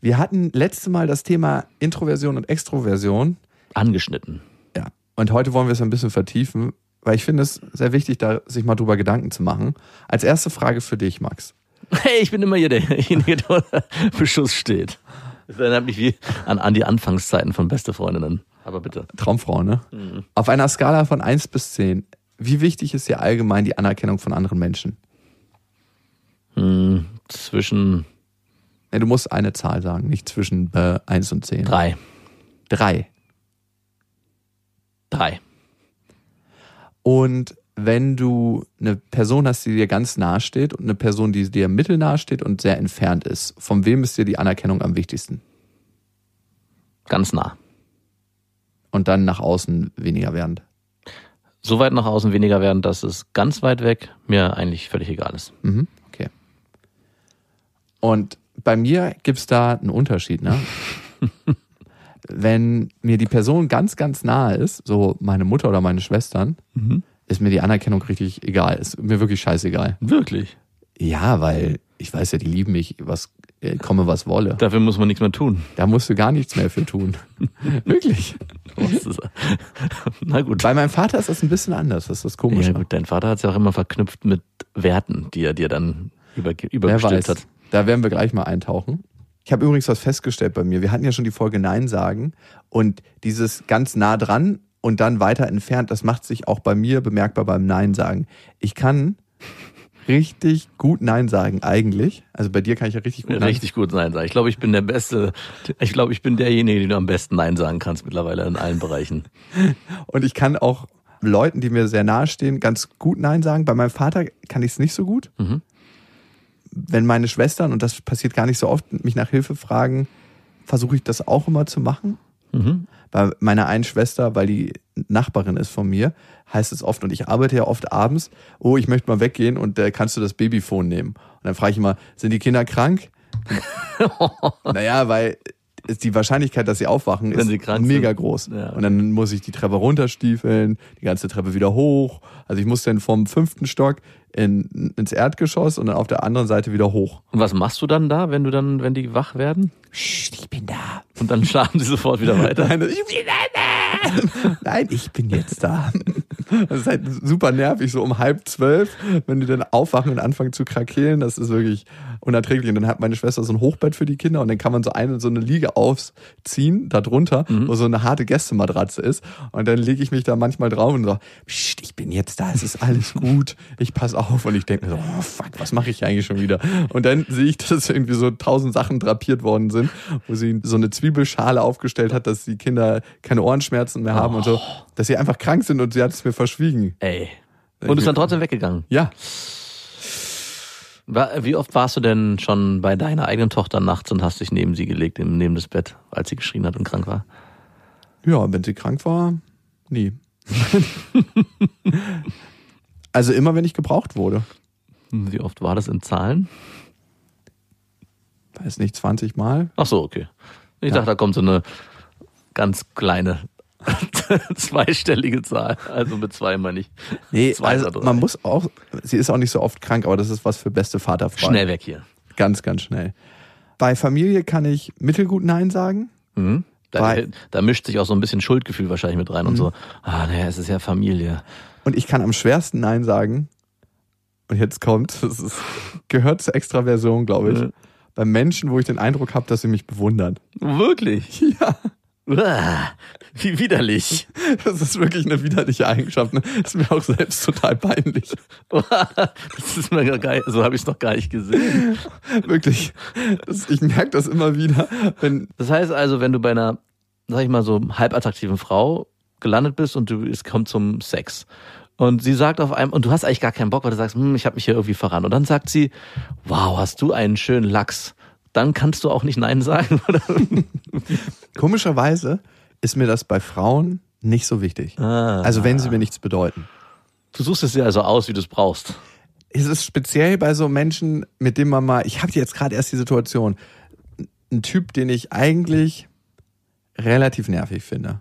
Wir hatten letzte Mal das Thema Introversion und Extroversion. Angeschnitten. Ja. Und heute wollen wir es ein bisschen vertiefen, weil ich finde es sehr wichtig, da sich mal drüber Gedanken zu machen. Als erste Frage für dich, Max. Hey, ich bin immer hier derjenige, der unter Beschuss steht. Das erinnert mich wie an, an die Anfangszeiten von Beste Freundinnen. Aber bitte. Traumfrau, ne? Auf einer Skala von 1 bis 10, wie wichtig ist dir allgemein die Anerkennung von anderen Menschen? Hm, zwischen Ne, du musst eine Zahl sagen, nicht zwischen äh, 1 und 10. drei. Drei. Drei. Und wenn du eine Person hast, die dir ganz nahe steht und eine Person, die dir mittelnahe steht und sehr entfernt ist, von wem ist dir die Anerkennung am wichtigsten? Ganz nah. Und dann nach außen weniger werdend. So weit nach außen weniger werden, dass es ganz weit weg mir eigentlich völlig egal ist. Mhm, okay. Und bei mir gibt's da einen Unterschied, ne? Wenn mir die Person ganz, ganz nahe ist, so meine Mutter oder meine Schwestern, ist mir die Anerkennung richtig egal. Ist mir wirklich scheißegal. Wirklich. Ja, weil ich weiß ja, die lieben mich, was äh, komme, was wolle. Dafür muss man nichts mehr tun. Da musst du gar nichts mehr für tun. Wirklich. Na gut. Bei meinem Vater ist das ein bisschen anders. Das ist das Komische. Ja gut, dein Vater hat es ja auch immer verknüpft mit Werten, die er dir dann über, übergestülpt hat. Da werden wir gleich mal eintauchen. Ich habe übrigens was festgestellt bei mir. Wir hatten ja schon die Folge Nein sagen und dieses ganz nah dran und dann weiter entfernt, das macht sich auch bei mir bemerkbar beim Nein sagen. Ich kann richtig gut Nein sagen eigentlich. Also bei dir kann ich ja richtig gut Nein Richtig gut Nein sagen. Ich glaube, ich bin der Beste. Ich glaube, ich bin derjenige, den du am besten Nein sagen kannst mittlerweile in allen Bereichen. Und ich kann auch Leuten, die mir sehr nahe stehen, ganz gut Nein sagen. Bei meinem Vater kann ich es nicht so gut. Mhm. Wenn meine Schwestern, und das passiert gar nicht so oft, mich nach Hilfe fragen, versuche ich das auch immer zu machen. Mhm. Bei meiner einen Schwester, weil die Nachbarin ist von mir, heißt es oft, und ich arbeite ja oft abends, oh, ich möchte mal weggehen und äh, kannst du das Babyphone nehmen? Und dann frage ich immer, sind die Kinder krank? naja, weil die Wahrscheinlichkeit, dass sie aufwachen, Wenn ist sie mega sind. groß. Ja. Und dann muss ich die Treppe runterstiefeln, die ganze Treppe wieder hoch. Also ich muss dann vom fünften Stock in, ins Erdgeschoss und dann auf der anderen Seite wieder hoch. Und was machst du dann da, wenn du dann, wenn die wach werden? Psst, ich bin da. Und dann schlafen sie sofort wieder weiter. Nein, ich bin da. Nein, ich bin jetzt da. Das ist halt super nervig, so um halb zwölf, wenn die dann aufwachen und anfangen zu krakeelen, das ist wirklich unerträglich. Und dann hat meine Schwester so ein Hochbett für die Kinder und dann kann man so eine so eine Liege aufziehen, da drunter, wo so eine harte Gästematratze ist. Und dann lege ich mich da manchmal drauf und so, Psst, ich bin jetzt da, es ist alles gut, ich pass auf. Und ich denke mir so, oh fuck, was mache ich eigentlich schon wieder? Und dann sehe ich, dass irgendwie so tausend Sachen drapiert worden sind, wo sie so eine Zwiebelschale aufgestellt hat, dass die Kinder keine Ohrenschmerzen mehr haben und so, dass sie einfach krank sind und sie hat es mir verschwiegen. Ey. Und ist dann trotzdem weggegangen. Ja, Wie oft warst du denn schon bei deiner eigenen Tochter nachts und hast dich neben sie gelegt, neben das Bett, als sie geschrien hat und krank war? ja, wenn sie krank war, nie. also immer, wenn ich gebraucht wurde. Hm, Wie oft war das in Zahlen? Weiß nicht, 20 Mal. Ach so, okay. Ich Ja. dachte, da kommt so eine ganz kleine zweistellige Zahl. Also mit zwei meine ich. Nee, Zwei also man muss auch, sie ist auch nicht so oft krank, aber das ist was für beste Vaterfreunde. Schnell weg hier. Ganz, ganz schnell. Bei Familie kann ich mittelgut Nein sagen. Mhm. Da, da mischt sich auch so ein bisschen Schuldgefühl wahrscheinlich mit rein und so. Ah, naja, es ist ja Familie. Und ich kann am schwersten Nein sagen. Und jetzt kommt, das ist, gehört zur Extraversion, glaube ich. Ja. Bei Menschen, wo ich den Eindruck habe, dass sie mich bewundern. Wirklich? Ja, Uah, wie widerlich. das ist wirklich eine widerliche Eigenschaft. Ne? Das ist mir auch selbst total peinlich. Das ist mir gar geil. So habe ich es noch gar nicht gesehen. Wirklich. Das, ich merke das immer wieder, wenn. Das heißt also, wenn du bei einer, sag ich mal so, halbattraktiven Frau gelandet bist und du, es kommt zum Sex. Und sie sagt auf einmal, und du hast eigentlich gar keinen Bock, weil du sagst, hm, ich habe mich hier irgendwie verrannt. Und dann sagt sie, wow, hast du einen schönen Lachs. dann kannst du auch nicht Nein sagen. Komischerweise ist mir das bei Frauen nicht so wichtig. Ah. Also wenn sie mir nichts bedeuten. Du suchst es dir also aus, wie du es brauchst. Es ist speziell bei so Menschen, mit denen man mal, ich habe jetzt gerade erst die Situation, ein Typ, den ich eigentlich relativ nervig finde.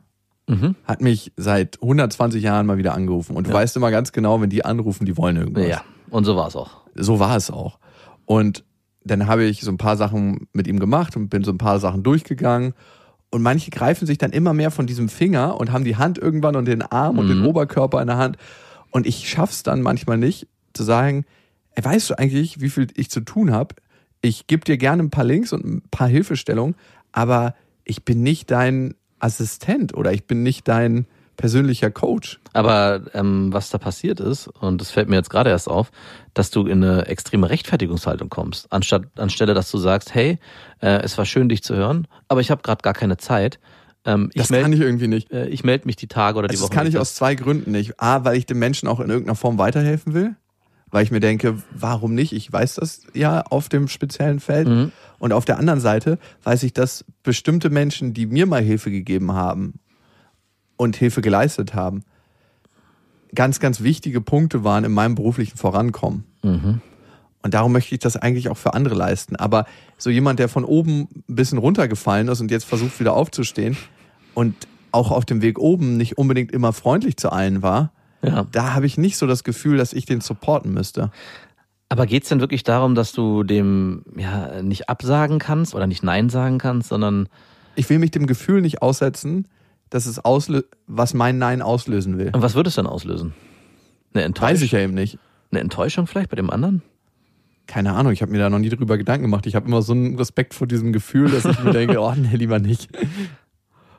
Mhm. Hat mich seit 120 Jahren mal wieder angerufen. Und du weißt immer ganz genau, wenn die anrufen, die wollen irgendwas. Ja, und so war es auch. so war es auch. Und dann habe ich so ein paar Sachen mit ihm gemacht und bin so ein paar Sachen durchgegangen. Und manche greifen sich dann immer mehr von diesem Finger und haben die Hand irgendwann und den Arm und den Oberkörper in der Hand. Und ich schaff's dann manchmal nicht zu sagen, ey, weißt du eigentlich, wie viel ich zu tun habe? Ich gebe dir gerne ein paar Links und ein paar Hilfestellungen, aber ich bin nicht dein Assistent oder ich bin nicht dein persönlicher Coach. Aber ähm, was da passiert ist, und das fällt mir jetzt gerade erst auf, dass du in eine extreme Rechtfertigungshaltung kommst, anstatt anstelle, dass du sagst, hey, äh, es war schön, dich zu hören, aber ich habe gerade gar keine Zeit. Ähm, Das ich melde kann ich irgendwie nicht. äh, ich melde mich die Tage oder die Also das Wochen. kann ich aus zwei Gründen nicht. A, weil ich dem Menschen auch in irgendeiner Form weiterhelfen will. Weil ich mir denke, warum nicht? Ich weiß das ja auf dem speziellen Feld. Mhm. Und auf der anderen Seite weiß ich, dass bestimmte Menschen, die mir mal Hilfe gegeben haben und Hilfe geleistet haben, ganz, ganz wichtige Punkte waren in meinem beruflichen Vorankommen. Mhm. Und darum möchte ich das eigentlich auch für andere leisten. Aber so jemand, der von oben ein bisschen runtergefallen ist und jetzt versucht wieder aufzustehen und auch auf dem Weg oben nicht unbedingt immer freundlich zu allen war, Ja. da habe ich nicht so das Gefühl, dass ich den supporten müsste. Aber geht's denn wirklich darum, dass du dem ja nicht absagen kannst oder nicht Nein sagen kannst, sondern Ich will mich dem Gefühl nicht aussetzen, dass es auslö was mein Nein auslösen will. und was würde es denn auslösen? Eine Weiß Enttäuschung? ich ja eben nicht. Eine Enttäuschung vielleicht bei dem anderen? Keine Ahnung, ich habe mir da noch nie drüber Gedanken gemacht. Ich habe immer so einen Respekt vor diesem Gefühl, dass ich mir denke, oh nee, lieber nicht.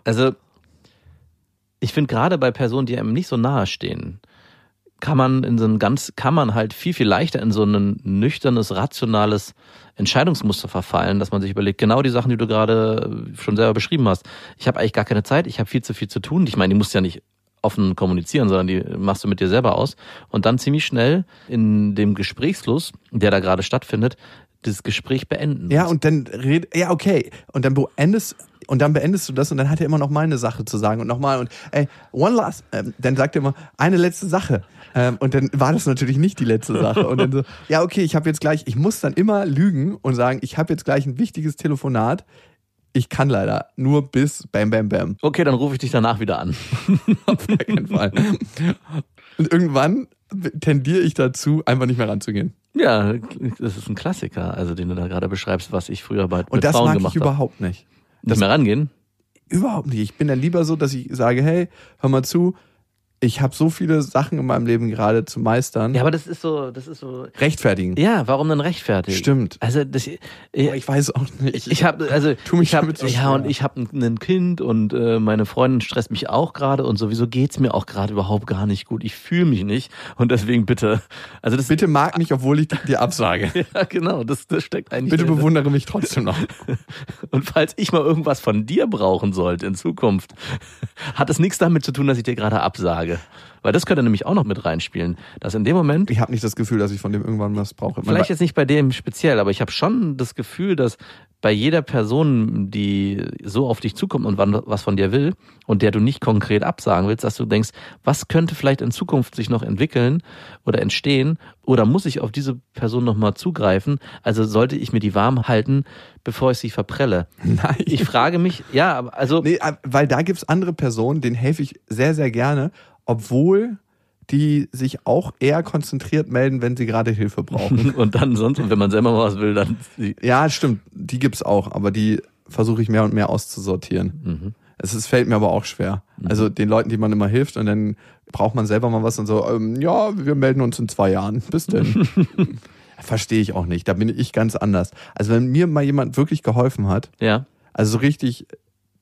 Also, ich finde gerade bei Personen, die einem nicht so nahe stehen, kann man in so ein ganz, kann man halt viel, viel leichter in so ein nüchternes, rationales Entscheidungsmuster verfallen, dass man sich überlegt, genau die Sachen, die du gerade schon selber beschrieben hast. Ich habe eigentlich gar keine Zeit, ich habe viel zu viel zu tun. Ich meine, die musst ja nicht offen kommunizieren, sondern die machst du mit dir selber aus. Und dann ziemlich schnell in dem Gesprächsfluss, der da gerade stattfindet, das Gespräch beenden. Ja, und dann red, ja, okay. Und dann beendest, und dann beendest du das und dann hat er immer noch mal eine Sache zu sagen und nochmal und ey, one last, ähm, dann sagt er immer, eine letzte Sache. Ähm, und dann war das natürlich nicht die letzte Sache. Und dann so, ja, okay, ich habe jetzt gleich, ich muss dann immer lügen und sagen, ich habe jetzt gleich ein wichtiges Telefonat. Ich kann leider nur bis bam, bam, bam. Okay, dann rufe ich dich danach wieder an. Auf gar keinen Fall. Und irgendwann tendiere ich dazu, einfach nicht mehr ranzugehen. Ja, das ist ein Klassiker, also den du da gerade beschreibst, was ich früher bei Und das Frauen mag gemacht ich überhaupt nicht. Nicht mehr rangehen. Überhaupt nicht. Ich bin dann lieber so, dass ich sage, hey, hör mal zu, ich habe so viele Sachen in meinem Leben gerade zu meistern. Ja, aber das ist so, das ist so. Rechtfertigen. Ja, warum dann rechtfertigen? Stimmt. Also das, ich, ich weiß auch nicht. ich habe also Tu mich ich hab, so ja und ich habe ein, ein Kind und äh, meine Freundin stresst mich auch gerade und sowieso geht's mir auch gerade überhaupt gar nicht gut. Ich fühle mich nicht und deswegen bitte. Also das Bitte mag mich, obwohl ich dir absage. ja genau, das, das steckt eigentlich. Bitte bewundere mich trotzdem noch. Und falls ich mal irgendwas von dir brauchen sollte in Zukunft, hat es nichts damit zu tun, dass ich dir gerade absage. Weil das könnte nämlich auch noch mit reinspielen, dass in dem Moment Ich habe nicht das Gefühl, dass ich von dem irgendwann was brauche. Vielleicht jetzt nicht bei dem speziell, aber ich habe schon das Gefühl, dass bei jeder Person, die so auf dich zukommt und wann- was von dir will und der du nicht konkret absagen willst, dass du denkst, was könnte vielleicht in Zukunft sich noch entwickeln oder entstehen oder muss ich auf diese Person nochmal zugreifen? Also sollte ich mir die warm halten, bevor ich sie verprelle? Nein. Ich frage mich, ja, also Nee, äh, weil da gibt's andere Personen, denen helfe ich sehr, sehr gerne, obwohl die sich auch eher konzentriert melden, wenn sie gerade Hilfe brauchen. und dann sonst, und wenn man selber mal was will, dann ja, stimmt, die gibt's auch, aber die versuche ich mehr und mehr auszusortieren. Es ist, fällt mir aber auch schwer. Also den Leuten, die man immer hilft und dann braucht man selber mal was und so, ähm, ja, wir melden uns in zwei Jahren. Bis denn. Verstehe ich auch nicht. Da bin ich ganz anders. Also wenn mir mal jemand wirklich geholfen hat, ja. also so richtig,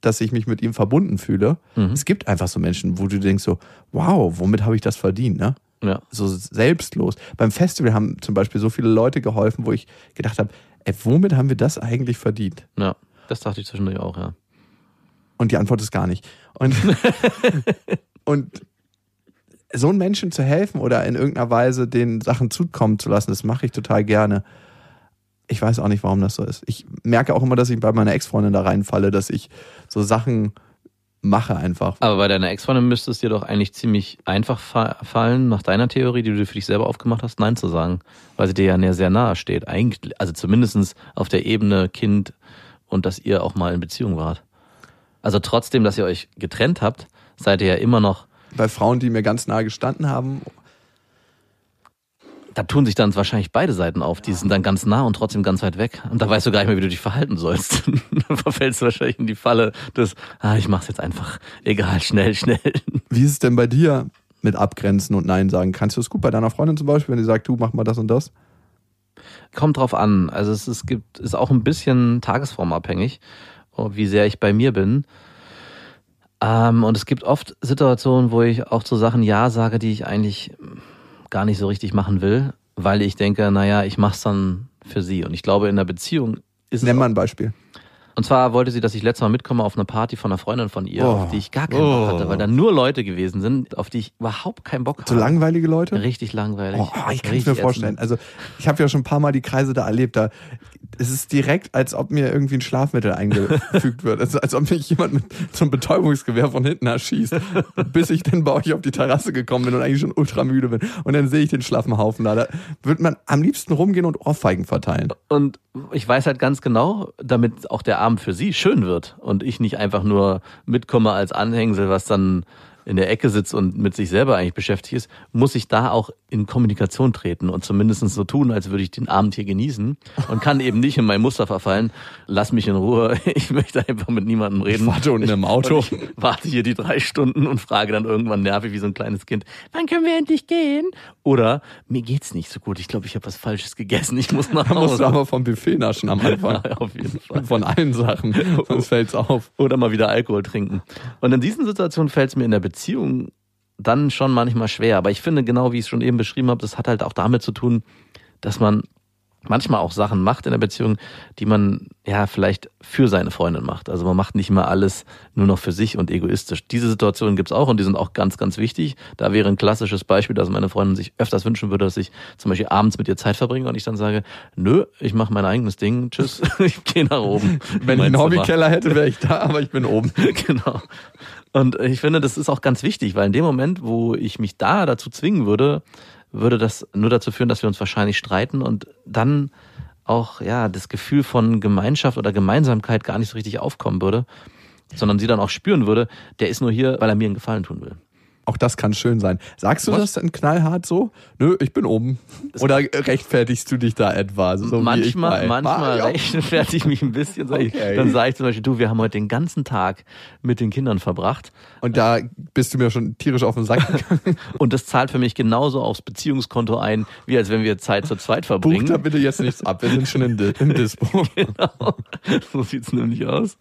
dass ich mich mit ihm verbunden fühle. Es gibt einfach so Menschen, wo du denkst so, wow, womit habe ich das verdient, ne? Ja. So selbstlos. Beim Festival haben zum Beispiel so viele Leute geholfen, wo ich gedacht habe, ey, womit haben wir das eigentlich verdient? Ja. Das dachte ich zwischendurch auch, ja. Und die Antwort ist gar nicht. Und, und so einen Menschen zu helfen oder in irgendeiner Weise den Sachen zukommen zu lassen, das mache ich total gerne. Ich weiß auch nicht, warum das so ist. Ich merke auch immer, dass ich bei meiner Ex-Freundin da reinfalle, dass ich so Sachen mache einfach. Aber bei deiner Ex-Freundin müsste es dir doch eigentlich ziemlich einfach fa fallen, nach deiner Theorie, die du für dich selber aufgemacht hast, Nein zu sagen. Weil sie dir ja sehr nahe steht. Eigentlich, also zumindestens auf der Ebene Kind und dass ihr auch mal in Beziehung wart. Also trotzdem, dass ihr euch getrennt habt, seid ihr ja immer noch. Bei Frauen, die mir ganz nahe gestanden haben. Da tun sich dann wahrscheinlich beide Seiten auf. Die sind dann ganz nah und trotzdem ganz weit weg. Und da weißt du gar nicht mehr, wie du dich verhalten sollst. dann verfällst du wahrscheinlich in die Falle des, ah, ich mach's jetzt einfach. Egal, schnell, schnell. Wie ist es denn bei dir mit Abgrenzen und Nein sagen? Kannst du es gut bei deiner Freundin zum Beispiel, wenn die sagt, du mach mal das und das? Kommt drauf an. Also es, es gibt, ist auch ein bisschen tagesformabhängig, wie sehr ich bei mir bin. Ähm, und es gibt oft Situationen, wo ich auch zu Sachen Ja sage, die ich eigentlich gar nicht so richtig machen will, weil ich denke, naja, ich mach's dann für sie. Und ich glaube, in der Beziehung ist Nenn es. mal ein Beispiel. Und zwar wollte sie, dass ich letztes Mal mitkomme auf eine Party von einer Freundin von ihr, Oh. auf die ich gar keinen Bock hatte, weil da nur Leute gewesen sind, auf die ich überhaupt keinen Bock So habe. langweilige Leute? Richtig langweilig. Oh, ich kann es mir vorstellen. Also ich habe ja schon ein paar Mal die Kreise da erlebt. Da es ist direkt, als ob mir irgendwie ein Schlafmittel eingefügt wird. Also, als ob mich jemand mit so einem Betäubungsgewehr von hinten erschießt, bis ich dann bei euch auf die Terrasse gekommen bin und eigentlich schon ultra müde bin. Und dann sehe ich den schlaffen Haufen da. Da wird man am liebsten rumgehen und Ohrfeigen verteilen. Und ich weiß halt ganz genau, damit auch der Abend für sie schön wird und ich nicht einfach nur mitkomme als Anhängsel, was dann in der Ecke sitzt und mit sich selber eigentlich beschäftigt ist, muss ich da auch in Kommunikation treten und zumindest so tun, als würde ich den Abend hier genießen und kann eben nicht in mein Muster verfallen. Lass mich in Ruhe. Ich möchte einfach mit niemandem reden. Ich warte unten im Auto. Ich warte hier die drei Stunden und frage dann irgendwann nervig wie so ein kleines Kind, wann können wir endlich gehen? Oder mir geht's nicht so gut. Ich glaube, ich habe was Falsches gegessen. Ich muss nach Da musst Hause. du aber vom Buffet naschen am Anfang. Ja, auf jeden Fall. Von allen Sachen. Sonst fällt's auf. Oder mal wieder Alkohol trinken. Und in diesen Situationen fällt es mir in der Beziehung dann schon manchmal schwer. Aber ich finde, genau wie ich es schon eben beschrieben habe, das hat halt auch damit zu tun, dass man manchmal auch Sachen macht in der Beziehung, die man ja vielleicht für seine Freundin macht. Also man macht nicht immer alles nur noch für sich und egoistisch. Diese Situationen gibt's auch und die sind auch ganz, ganz wichtig. Da wäre ein klassisches Beispiel, dass meine Freundin sich öfters wünschen würde, dass ich zum Beispiel abends mit ihr Zeit verbringe und ich dann sage, nö, ich mache mein eigenes Ding, tschüss, ich gehe nach oben. Wenn ich einen. Hobbykeller hätte, wäre ich da, aber ich bin oben. genau. Und ich finde, das ist auch ganz wichtig, weil in dem Moment, wo ich mich da dazu zwingen würde, würde das nur dazu führen, dass wir uns wahrscheinlich streiten und dann auch ja das Gefühl von Gemeinschaft oder Gemeinsamkeit gar nicht so richtig aufkommen würde, sondern sie dann auch spüren würde, der ist nur hier, weil er mir einen Gefallen tun will. Auch das kann schön sein. Sagst du Was? das denn knallhart so? Nö, ich bin oben. Oder rechtfertigst du dich da etwa? So ich manchmal, manchmal rechtfertige ich mich ein bisschen. Sag ich, Okay. Dann sage ich zum Beispiel, du, wir haben heute den ganzen Tag mit den Kindern verbracht Und da bist du mir schon tierisch auf den Sack gegangen. und das zahlt für mich genauso aufs Beziehungskonto ein, wie als wenn wir Zeit zu zweit Buch verbringen. da bitte jetzt nichts ab. Wir sind schon Di- im Dispo. Genau. So sieht's nämlich aus.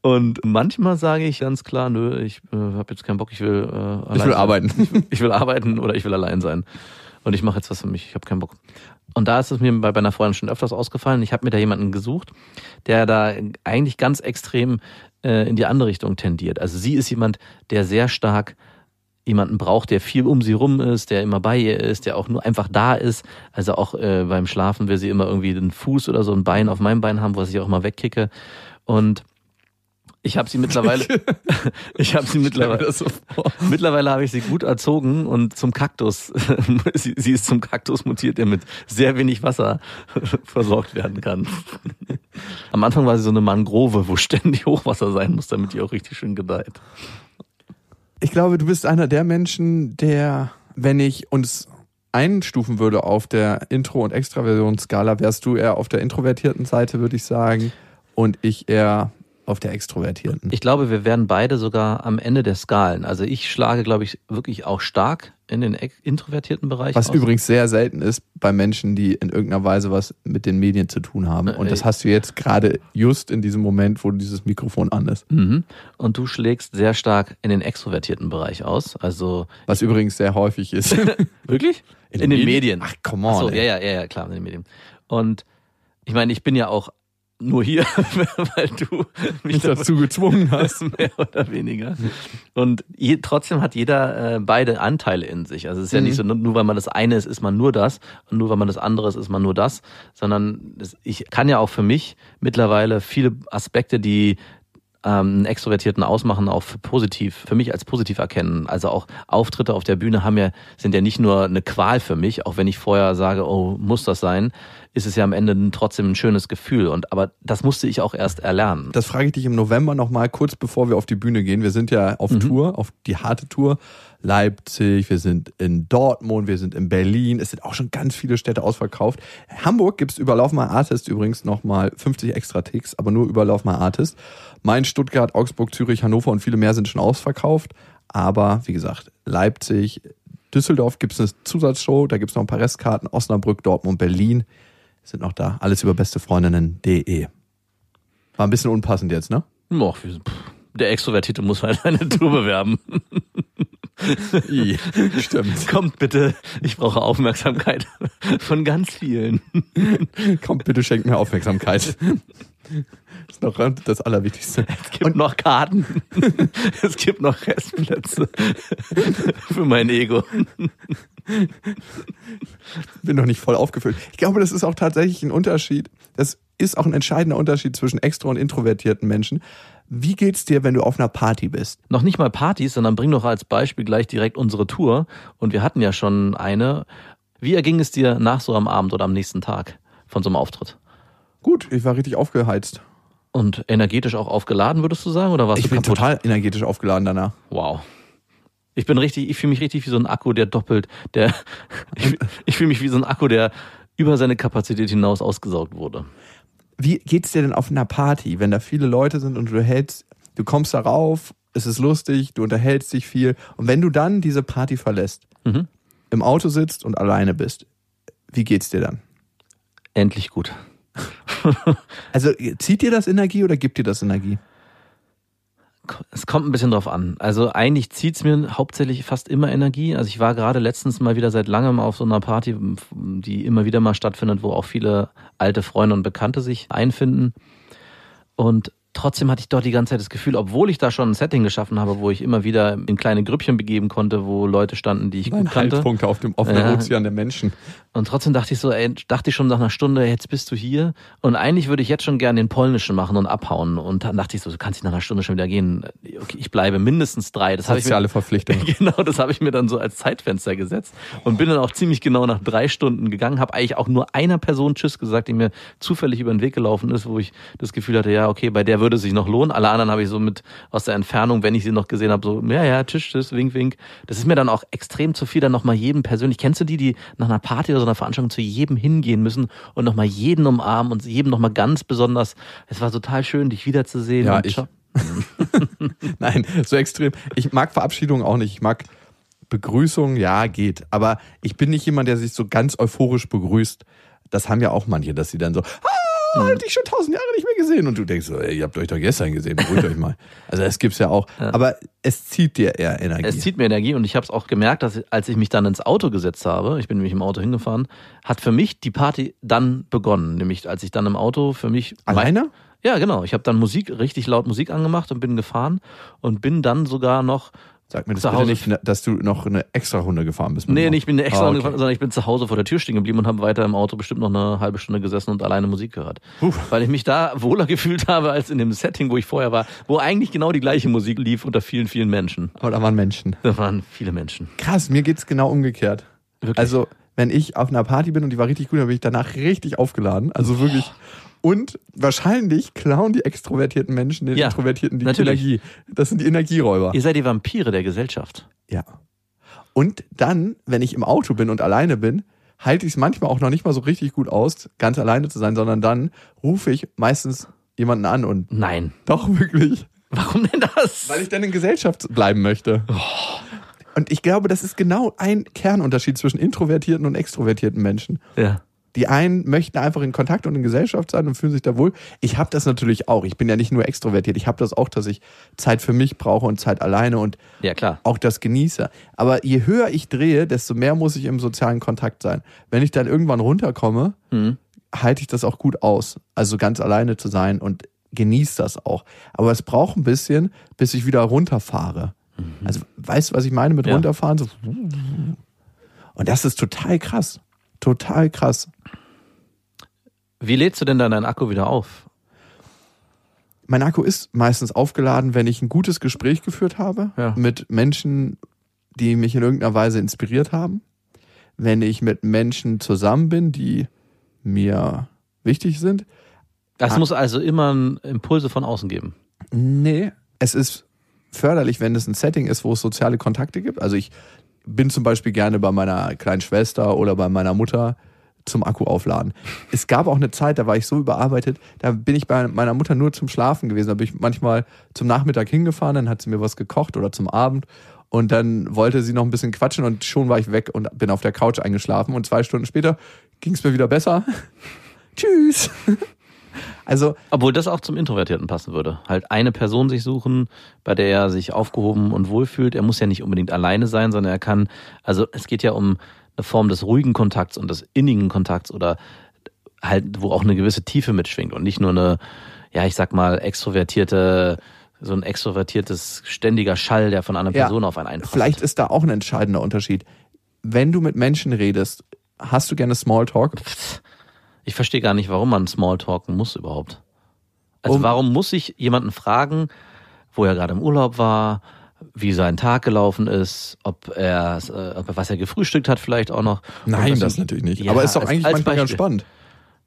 Und manchmal sage ich ganz klar, nö, ich äh, habe jetzt keinen Bock, ich will äh, Ich will sein. arbeiten. Ich will arbeiten oder ich will allein sein. Und ich mache jetzt was für mich, ich habe keinen Bock. Und da ist es mir bei, bei einer Freundin schon öfters ausgefallen. Ich habe mir da jemanden gesucht, der da eigentlich ganz extrem äh, in die andere Richtung tendiert. Also sie ist jemand, der sehr stark jemanden braucht, der viel um sie rum ist, der immer bei ihr ist, der auch nur einfach da ist. Also auch äh, beim Schlafen will sie immer irgendwie den Fuß oder so ein Bein auf meinem Bein haben, was ich auch mal wegkicke. Und ich habe sie mittlerweile, ich habe sie mittlerweile, so. Mittlerweile habe ich sie gut erzogen und zum Kaktus. sie, sie ist zum Kaktus mutiert, der mit sehr wenig Wasser versorgt werden kann. Am Anfang war sie so eine Mangrove, wo ständig Hochwasser sein muss, damit die auch richtig schön gedeiht. Ich glaube, du bist einer der Menschen, der, wenn ich uns einstufen würde auf der Intro- und Extraversionsskala, wärst du eher auf der introvertierten Seite, würde ich sagen, und ich eher auf der extrovertierten. Ich glaube, wir werden beide sogar am Ende der Skalen. Also ich schlage, glaube ich, wirklich auch stark in den introvertierten Bereich. Was aus. übrigens sehr selten ist bei Menschen, die in irgendeiner Weise was mit den Medien zu tun haben. Und das Äh, hast du jetzt gerade just in diesem Moment, wo dieses Mikrofon an ist. Mhm. Und du schlägst sehr stark in den extrovertierten Bereich aus. Also Was übrigens sehr häufig ist. Wirklich? In, den, Medien. Ach, come on. Ach so, ja, ja, ja, klar, in den Medien. Und ich meine, ich bin ja auch nur hier, weil du mich dazu gezwungen hast. mehr oder weniger. Und je, trotzdem hat jeder äh, beide Anteile in sich. Also es ist ja nicht so, nur- weil man das eine ist, ist man nur das und nur weil man das andere ist, ist man nur das, sondern ich kann ja auch für mich mittlerweile viele Aspekte, die ähm, einen Extrovertierten ausmachen, auch für positiv, für mich als positiv erkennen. Also auch Auftritte auf der Bühne haben ja, sind ja nicht nur eine Qual für mich, auch wenn ich vorher sage, oh, muss das sein, ist es ja am Ende trotzdem ein schönes Gefühl. Und aber das musste ich auch erst erlernen. Das frage ich dich im November nochmal, kurz bevor wir auf die Bühne gehen. Wir sind ja auf Tour, auf die harte Tour. Leipzig, wir sind in Dortmund, wir sind in Berlin. Es sind auch schon ganz viele Städte ausverkauft. Hamburg gibt's über Lauf My Artist übrigens nochmal 50 extra Ticks, aber nur über Lauf My Artist. Main, Stuttgart, Augsburg, Zürich, Hannover und viele mehr sind schon ausverkauft. Aber wie gesagt, Leipzig, Düsseldorf gibt's eine Zusatzshow, da gibt's noch ein paar Restkarten. Osnabrück, Dortmund, Berlin sind noch da. Alles über bestefreundinnen.de. War ein bisschen unpassend jetzt, ne? Och, der Extrovertierte muss halt eine Tour bewerben. I, stimmt. Kommt bitte, ich brauche Aufmerksamkeit von ganz vielen. Kommt, bitte schenkt mir Aufmerksamkeit. Das ist noch das Allerwichtigste. Es gibt noch Karten. Es gibt noch Restplätze für mein Ego. Bin noch nicht voll aufgefüllt. Ich glaube, das ist auch tatsächlich ein Unterschied. Das ist auch ein entscheidender Unterschied zwischen extro und introvertierten Menschen. Wie geht's dir, wenn du auf einer Party bist? Noch nicht mal Partys, sondern bring doch als Beispiel gleich direkt unsere Tour. Und wir hatten ja schon eine. Wie erging es dir nach so am Abend oder am nächsten Tag von so einem Auftritt? Gut, ich war richtig aufgeheizt. Und energetisch auch aufgeladen, würdest du sagen? Oder warst Ich du bin kaputt? total energetisch aufgeladen danach. Wow. Ich bin richtig, ich fühle mich richtig wie so ein Akku, der doppelt, der, ich, ich fühle mich wie so ein Akku, der über seine Kapazität hinaus ausgesaugt wurde. Wie geht's dir denn auf einer Party, wenn da viele Leute sind und du hältst, du kommst darauf, es ist lustig, du unterhältst dich viel und wenn du dann diese Party verlässt, Mhm. im Auto sitzt und alleine bist, wie geht's dir dann? Endlich gut. Also zieht dir das Energie oder gibt dir das Energie? Es kommt ein bisschen drauf an. Also eigentlich zieht's mir hauptsächlich fast immer Energie. Also ich war gerade letztens mal wieder seit langem auf so einer Party, die immer wieder mal stattfindet, wo auch viele alte Freunde und Bekannte sich einfinden. Und trotzdem hatte ich dort die ganze Zeit das Gefühl, obwohl ich da schon ein Setting geschaffen habe, wo ich immer wieder in kleine Grüppchen begeben konnte, wo Leute standen, die ich gut kannte. Haltpunkte auf dem offenen Ja. Ozean der Menschen. Und trotzdem dachte ich so, ey, dachte ich schon nach einer Stunde, jetzt bist du hier. Und eigentlich würde ich jetzt schon gerne den polnischen machen und abhauen. Und dann dachte ich so, du kannst nicht nach einer Stunde schon wieder gehen. Okay, ich bleibe mindestens drei. Das habe ich mir, Soziale Verpflichtung. Genau, das habe ich mir dann so als Zeitfenster gesetzt und bin dann auch ziemlich genau nach drei Stunden gegangen, habe eigentlich auch nur einer Person Tschüss gesagt, die mir zufällig über den Weg gelaufen ist, wo ich das Gefühl hatte, ja, okay, bei der würde es sich noch lohnen. Alle anderen habe ich so mit aus der Entfernung, wenn ich sie noch gesehen habe, so, ja, ja, Tschüss, Tschüss, Wink, Wink. Das ist mir dann auch extrem zu viel, dann nochmal jedem persönlich. Kennst du die, die nach einer Party oder so einer Veranstaltung zu jedem hingehen müssen und nochmal jeden umarmen und jedem nochmal ganz besonders, es war total schön, dich wiederzusehen. Ja, ich-. Nein, so extrem. Ich mag Verabschiedungen auch nicht. Ich mag Begrüßung, ja, geht. Aber ich bin nicht jemand, der sich so ganz euphorisch begrüßt. Das haben ja auch manche, dass sie dann so, ah, hab dich schon tausend Jahre nicht mehr gesehen. Und du denkst so, ey, ihr habt euch doch gestern gesehen, beruhigt euch mal. Also das gibt's ja auch. Aber es zieht dir eher Energie. Es zieht mir Energie und ich habe es auch gemerkt, dass als ich mich dann ins Auto gesetzt habe, ich bin nämlich im Auto hingefahren, hat für mich die Party dann begonnen. Nämlich als ich dann im Auto für mich Alleine? Ja, genau. Ich habe dann Musik, richtig laut Musik angemacht und bin gefahren und bin dann sogar noch Sag mir das Zu bitte nicht, ne, dass du noch eine extra Runde gefahren bist. mit Nee, nicht, ich bin nicht extra Ah, okay. angefahren, sondern ich bin zu Hause vor der Tür stehen geblieben und habe weiter im Auto bestimmt noch eine halbe Stunde gesessen und alleine Musik gehört. Weil ich mich da wohler gefühlt habe als in dem Setting, wo ich vorher war, wo eigentlich genau die gleiche Musik lief unter vielen, vielen Menschen. Aber da waren Menschen. Da waren viele Menschen. Krass, mir geht's genau umgekehrt. Wirklich? Also, wenn ich auf einer Party bin und die war richtig gut, dann bin ich danach richtig aufgeladen. Also wirklich. Und wahrscheinlich klauen die extrovertierten Menschen den Ja, Introvertierten die natürlich. Energie. Das sind die Energieräuber. Ihr seid die Vampire der Gesellschaft. Ja. Und dann, wenn ich im Auto bin und alleine bin, halte ich es manchmal auch noch nicht mal so richtig gut aus, ganz alleine zu sein, sondern dann rufe ich meistens jemanden an und Nein. doch wirklich. Warum denn das? Weil ich dann in Gesellschaft bleiben möchte. Und ich glaube, das ist genau ein Kernunterschied zwischen introvertierten und extrovertierten Menschen. ja. Die einen möchten einfach in Kontakt und in Gesellschaft sein und fühlen sich da wohl. Ich habe das natürlich auch. Ich bin ja nicht nur extrovertiert. Ich habe das auch, dass ich Zeit für mich brauche und Zeit alleine und Ja, klar. auch das genieße. Aber je höher ich drehe, desto mehr muss ich im sozialen Kontakt sein. Wenn ich dann irgendwann runterkomme, Mhm. halte ich das auch gut aus. Also ganz alleine zu sein und genieße das auch. Aber es braucht ein bisschen, bis ich wieder runterfahre. Also weißt du, was ich meine mit Ja. runterfahren? So, und das ist total krass. Total krass. Wie lädst du denn dann deinen Akku wieder auf? Mein Akku ist meistens aufgeladen, wenn ich ein gutes Gespräch geführt habe Ja. mit Menschen, die mich in irgendeiner Weise inspiriert haben. Wenn ich mit Menschen zusammen bin, die mir wichtig sind. Das Ah. muss also immer Impulse von außen geben. Nee, es ist förderlich, wenn es ein Setting ist, wo es soziale Kontakte gibt. Also ich bin zum Beispiel gerne bei meiner kleinen Schwester oder bei meiner Mutter zum Akku aufladen. Es gab auch eine Zeit, da war ich so überarbeitet, da bin ich bei meiner Mutter nur zum Schlafen gewesen. Da bin ich manchmal zum Nachmittag hingefahren, dann hat sie mir was gekocht oder zum Abend und dann wollte sie noch ein bisschen quatschen und schon war ich weg und bin auf der Couch eingeschlafen und zwei Stunden später ging es mir wieder besser. Tschüss. Also Obwohl das auch zum Introvertierten passen würde. Halt eine Person sich suchen, bei der er sich aufgehoben und wohlfühlt. Er muss ja nicht unbedingt alleine sein, sondern er kann, also es geht ja um eine Form des ruhigen Kontakts und des innigen Kontakts oder halt, wo auch eine gewisse Tiefe mitschwingt und nicht nur eine, ja, ich sag mal, extrovertierte, so ein extrovertiertes, ständiger Schall, der von einer Ja, Person auf einen einprasselt. Vielleicht ist da auch ein entscheidender Unterschied. Wenn du mit Menschen redest, hast du gerne Smalltalk? Ich verstehe gar nicht, warum man Smalltalken muss überhaupt. Also Um- warum muss ich jemanden fragen, wo er gerade im Urlaub war, wie sein Tag gelaufen ist, ob er, äh, ob er was er gefrühstückt hat, vielleicht auch noch. Nein, das ihm- natürlich nicht. Ja, Aber ist doch als- eigentlich als manchmal ganz Beispiel. spannend.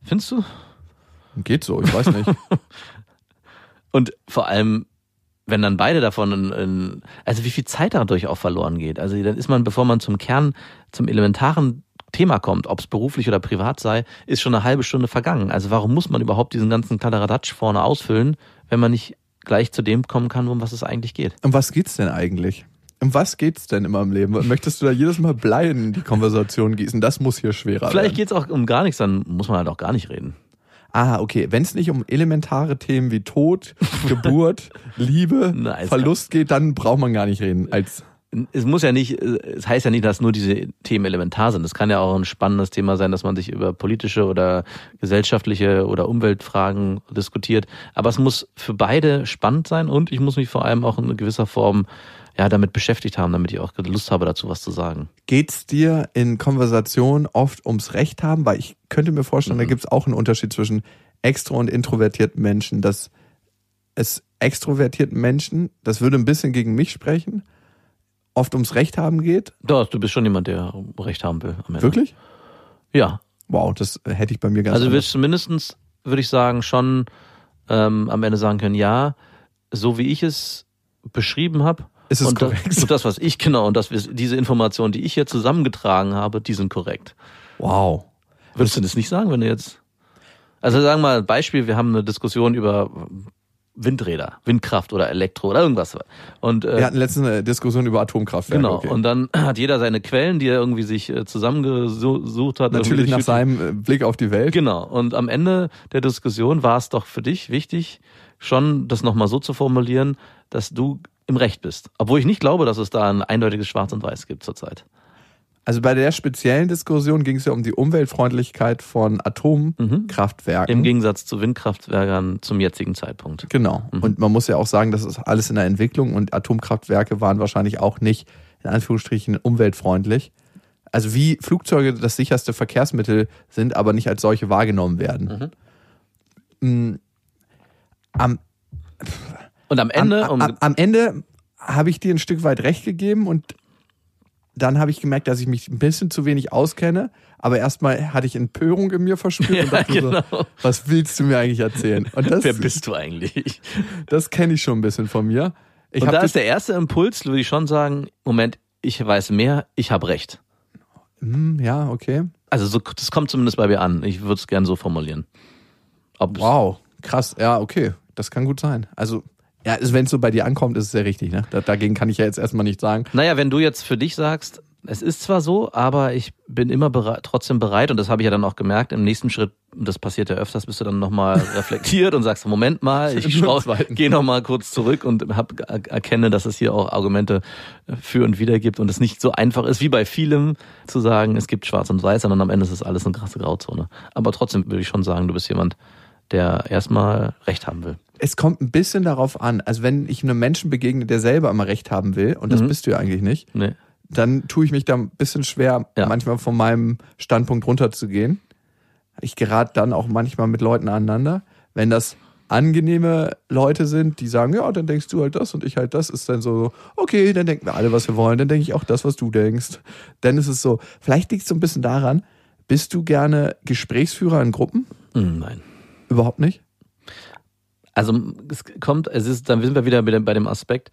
Findest du? Geht so, ich weiß nicht. Und vor allem, wenn dann beide davon in, in, also wie viel Zeit dadurch auch verloren geht. Also dann ist man, bevor man zum Kern, zum elementaren Thema kommt, ob es beruflich oder privat sei, ist schon eine halbe Stunde vergangen. Also warum muss man überhaupt diesen ganzen Kladderadatsch vorne ausfüllen, wenn man nicht gleich zu dem kommen kann, um was es eigentlich geht? um was geht's denn eigentlich? Um was geht's denn immer im Leben? Möchtest du da jedes Mal Blei in die Konversation gießen? Das muss hier schwerer Vielleicht werden. geht es auch um gar nichts, dann muss man halt auch gar nicht reden. Ah, okay. Wenn es nicht um elementare Themen wie Tod, Geburt, Liebe, Nein, Verlust geht, dann braucht man gar nicht reden. Als es muss ja nicht, es heißt ja nicht, dass nur diese Themen elementar sind. Es kann ja auch ein spannendes Thema sein, dass man sich über politische oder gesellschaftliche oder Umweltfragen diskutiert. Aber es muss für beide spannend sein und ich muss mich vor allem auch in gewisser Form ja damit beschäftigt haben, damit ich auch Lust habe, dazu was zu sagen. geht's dir in Konversationen oft ums Recht haben? Weil ich könnte mir vorstellen, da gibt's auch einen Unterschied zwischen extro und introvertierten Menschen. Dass es extrovertierten Menschen, das würde ein bisschen gegen mich sprechen, oft ums Recht haben geht. Doch, du bist schon jemand, der Recht haben will. Am Ende. Wirklich? Ja. Wow, das hätte ich bei mir ganz Also du anders. willst zumindestens, würde ich sagen, schon ähm, am Ende sagen können, ja, so wie ich es beschrieben habe, Ist es und, das, korrekt? und das, was ich genau, und das, diese Informationen, die ich hier zusammengetragen habe, die sind korrekt. Wow. Würdest du das nicht sagen, wenn du jetzt. Also sagen wir mal ein Beispiel, wir haben eine Diskussion über Windräder, Windkraft oder Elektro oder irgendwas. Und äh, Wir hatten letztens eine Diskussion über Atomkraftwerke. genau, okay. und dann hat jeder seine Quellen, die er irgendwie sich äh, zusammengesucht hat. Natürlich nach seinem äh, Blick auf die Welt. Genau. Und am Ende der Diskussion war es doch für dich wichtig, schon das nochmal so zu formulieren, dass du im Recht bist. Obwohl ich nicht glaube, dass es da ein eindeutiges Schwarz und Weiß gibt zurzeit. Also bei der speziellen Diskussion ging es ja um die Umweltfreundlichkeit von Atomkraftwerken. Im Gegensatz zu Windkraftwerkern zum jetzigen Zeitpunkt. Genau. Und man muss ja auch sagen, das ist alles in der Entwicklung und Atomkraftwerke waren wahrscheinlich auch nicht in Anführungsstrichen umweltfreundlich. Also wie Flugzeuge das sicherste Verkehrsmittel sind, aber nicht als solche wahrgenommen werden. Mm, Am, Und am Ende, am, am, am Ende habe ich dir ein Stück weit recht gegeben und dann habe ich gemerkt, dass ich mich ein bisschen zu wenig auskenne. Aber erstmal hatte ich Empörung in mir verspürt und dachte genau. so, was willst du mir eigentlich erzählen? Und das, wer bist du eigentlich? das kenne ich schon ein bisschen von mir. Ich und da das- ist der erste Impuls, würde ich schon sagen, Moment, ich weiß mehr, ich habe Recht. Hm, ja, okay. Also so, das kommt zumindest bei mir an. Ich würde es gern so formulieren. Ob Wow, krass. Ja, okay. Das kann gut sein. Also, ja, also wenn es so bei dir ankommt, ist es sehr richtig. Ne? Da, dagegen kann ich ja jetzt erstmal nichts sagen. Naja, wenn du jetzt für dich sagst, Es ist zwar so, aber ich bin immer bereit, trotzdem bereit und das habe ich ja dann auch gemerkt. Im nächsten Schritt, das passiert ja öfters, bist du dann nochmal reflektiert und sagst, Moment mal, ich gehe nochmal kurz zurück und hab, erkenne, dass es hier auch Argumente für und wider gibt und es nicht so einfach ist wie bei vielem zu sagen, es gibt schwarz und weiß, sondern am Ende ist es alles eine krasse Grauzone. Aber trotzdem würde ich schon sagen, du bist jemand, der erstmal Recht haben will. Es kommt ein bisschen darauf an. Also wenn ich einem Menschen begegne, der selber immer Recht haben will, und das Mhm. bist du ja eigentlich nicht, Nee. dann tue ich mich da ein bisschen schwer, Ja. manchmal von meinem Standpunkt runterzugehen. Ich gerate dann auch manchmal mit Leuten aneinander. Wenn das angenehme Leute sind, die sagen, ja, dann denkst du halt das und ich halt das, ist dann so, okay, dann denken wir alle, was wir wollen, dann denke ich auch das, was du denkst. Dann ist es so, vielleicht liegt es so ein bisschen daran, bist du gerne Gesprächsführer in Gruppen? Hm, Nein. Überhaupt nicht? Also es kommt, es ist, dann sind wir wieder bei dem- Aspekt,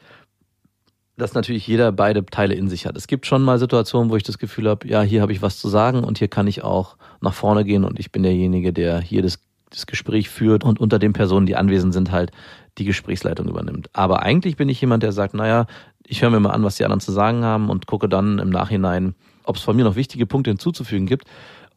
dass natürlich jeder beide Teile in sich hat. Es gibt schon mal Situationen, wo ich das Gefühl habe, ja, hier habe ich was zu sagen und hier kann ich auch nach vorne gehen und ich bin derjenige, der hier das, das Gespräch führt und unter den Personen, die anwesend sind, halt die Gesprächsleitung übernimmt. Aber eigentlich bin ich jemand, der sagt, naja, ich höre mir mal an, was die anderen zu sagen haben und gucke dann im Nachhinein, ob es von mir noch wichtige Punkte hinzuzufügen gibt.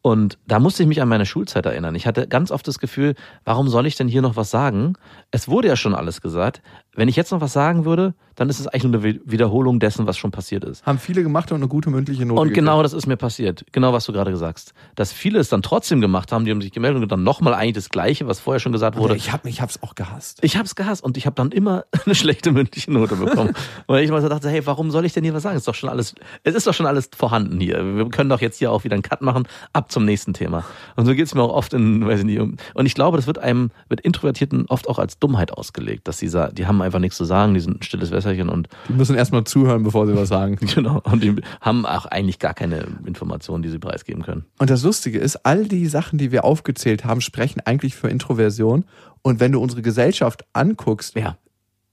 Und da musste ich mich an meine Schulzeit erinnern. Ich hatte ganz oft das Gefühl, warum soll ich denn hier noch was sagen? Es wurde ja schon alles gesagt. Wenn ich jetzt noch was sagen würde, dann ist es eigentlich nur eine Wi- Wiederholung dessen, was schon passiert ist. Haben viele gemacht und eine gute mündliche Note Und gekriegt. genau das ist mir passiert. Genau, was du gerade sagst. Dass viele es dann trotzdem gemacht haben, die haben sich gemeldet und dann nochmal eigentlich das Gleiche, was vorher schon gesagt wurde. Ich habe ich hab's auch gehasst. Ich hab's gehasst und ich habe dann immer eine schlechte mündliche Note bekommen. Weil ich mal so dachte, hey, warum soll ich denn hier was sagen? Ist doch schon alles, es ist doch schon alles vorhanden hier. Wir können doch jetzt hier auch wieder einen Cut machen, ab zum nächsten Thema. Und so geht's mir auch oft in, weiß ich nicht, um- und ich glaube, das wird einem, wird Introvertierten oft auch als Dummheit ausgelegt, dass sie sagen, die haben einfach nichts zu sagen, die sind ein stilles Wässerchen und Die müssen erstmal zuhören, bevor sie was sagen. genau, und die haben auch eigentlich gar keine Informationen, die sie preisgeben können. Und das Lustige ist, all die Sachen, die wir aufgezählt haben, sprechen eigentlich für Introversion. Und wenn du unsere Gesellschaft anguckst, Ja.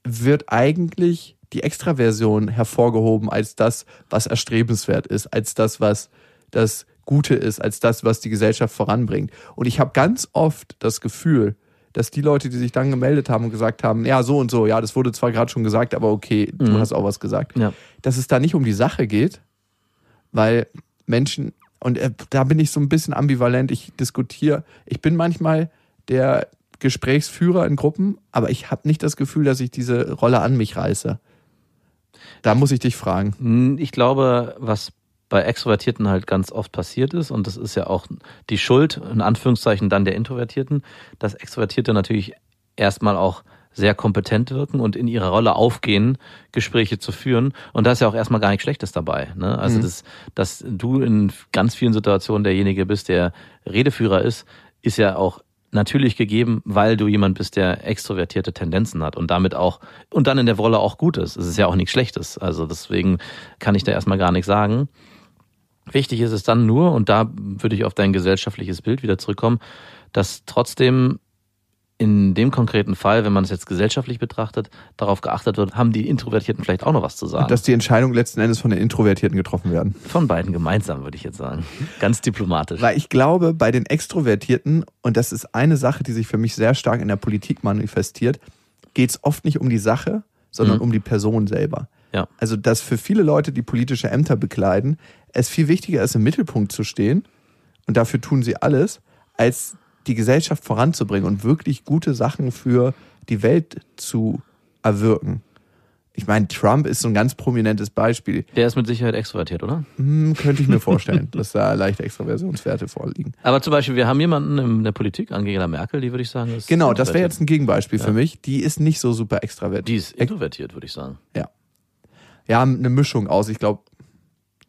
wird eigentlich die Extraversion hervorgehoben als das, was erstrebenswert ist, als das, was das Gute ist, als das, was die Gesellschaft voranbringt. Und ich habe ganz oft das Gefühl, dass die Leute, die sich dann gemeldet haben und gesagt haben, ja, so und so, ja, das wurde zwar gerade schon gesagt, aber okay, du Mhm. hast auch was gesagt, Ja. dass es da nicht um die Sache geht, weil Menschen, und äh, da bin ich so ein bisschen ambivalent, ich diskutiere, ich bin manchmal der Gesprächsführer in Gruppen, aber ich habe nicht das Gefühl, dass ich diese Rolle an mich reiße. Da muss ich dich fragen. Hm, Ich glaube, was bei Extrovertierten halt ganz oft passiert ist, und das ist ja auch die Schuld, in Anführungszeichen, dann der Introvertierten, dass Extrovertierte natürlich erstmal auch sehr kompetent wirken und in ihrer Rolle aufgehen, Gespräche zu führen. Und da ist ja auch erstmal gar nichts Schlechtes dabei. Ne? Also, Mhm. das, dass du in ganz vielen Situationen derjenige bist, der Redeführer ist, ist ja auch natürlich gegeben, weil du jemand bist, der extrovertierte Tendenzen hat und damit auch und dann in der Rolle auch gut ist. Es ist ja auch nichts Schlechtes. Also deswegen kann ich da erstmal gar nichts sagen. Wichtig ist es dann nur, und da würde ich auf dein gesellschaftliches Bild wieder zurückkommen, dass trotzdem in dem konkreten Fall, wenn man es jetzt gesellschaftlich betrachtet, darauf geachtet wird, haben die Introvertierten vielleicht auch noch was zu sagen. Dass die Entscheidungen letzten Endes von den Introvertierten getroffen werden. Von beiden gemeinsam, würde ich jetzt sagen. Ganz diplomatisch. Weil ich glaube, bei den Extrovertierten, und das ist eine Sache, die sich für mich sehr stark in der Politik manifestiert, geht es oft nicht um die Sache, sondern Mhm. um die Person selber. Ja. Also, dass für viele Leute, die politische Ämter bekleiden, es viel wichtiger ist, im Mittelpunkt zu stehen, und dafür tun sie alles, als die Gesellschaft voranzubringen und wirklich gute Sachen für die Welt zu erwirken. Ich meine, Trump ist so ein ganz prominentes Beispiel. Der ist mit Sicherheit extrovertiert, oder? Hm, könnte ich mir vorstellen, dass da leichte Extraversionswerte vorliegen. Aber zum Beispiel, wir haben jemanden in der Politik, Angela Merkel, die würde ich sagen, ist Genau, das wäre jetzt ein Gegenbeispiel Ja. für mich. Die ist nicht so super extravertiert. Die ist introvertiert, würde ich sagen. Ja, eine Mischung aus. Ich glaube,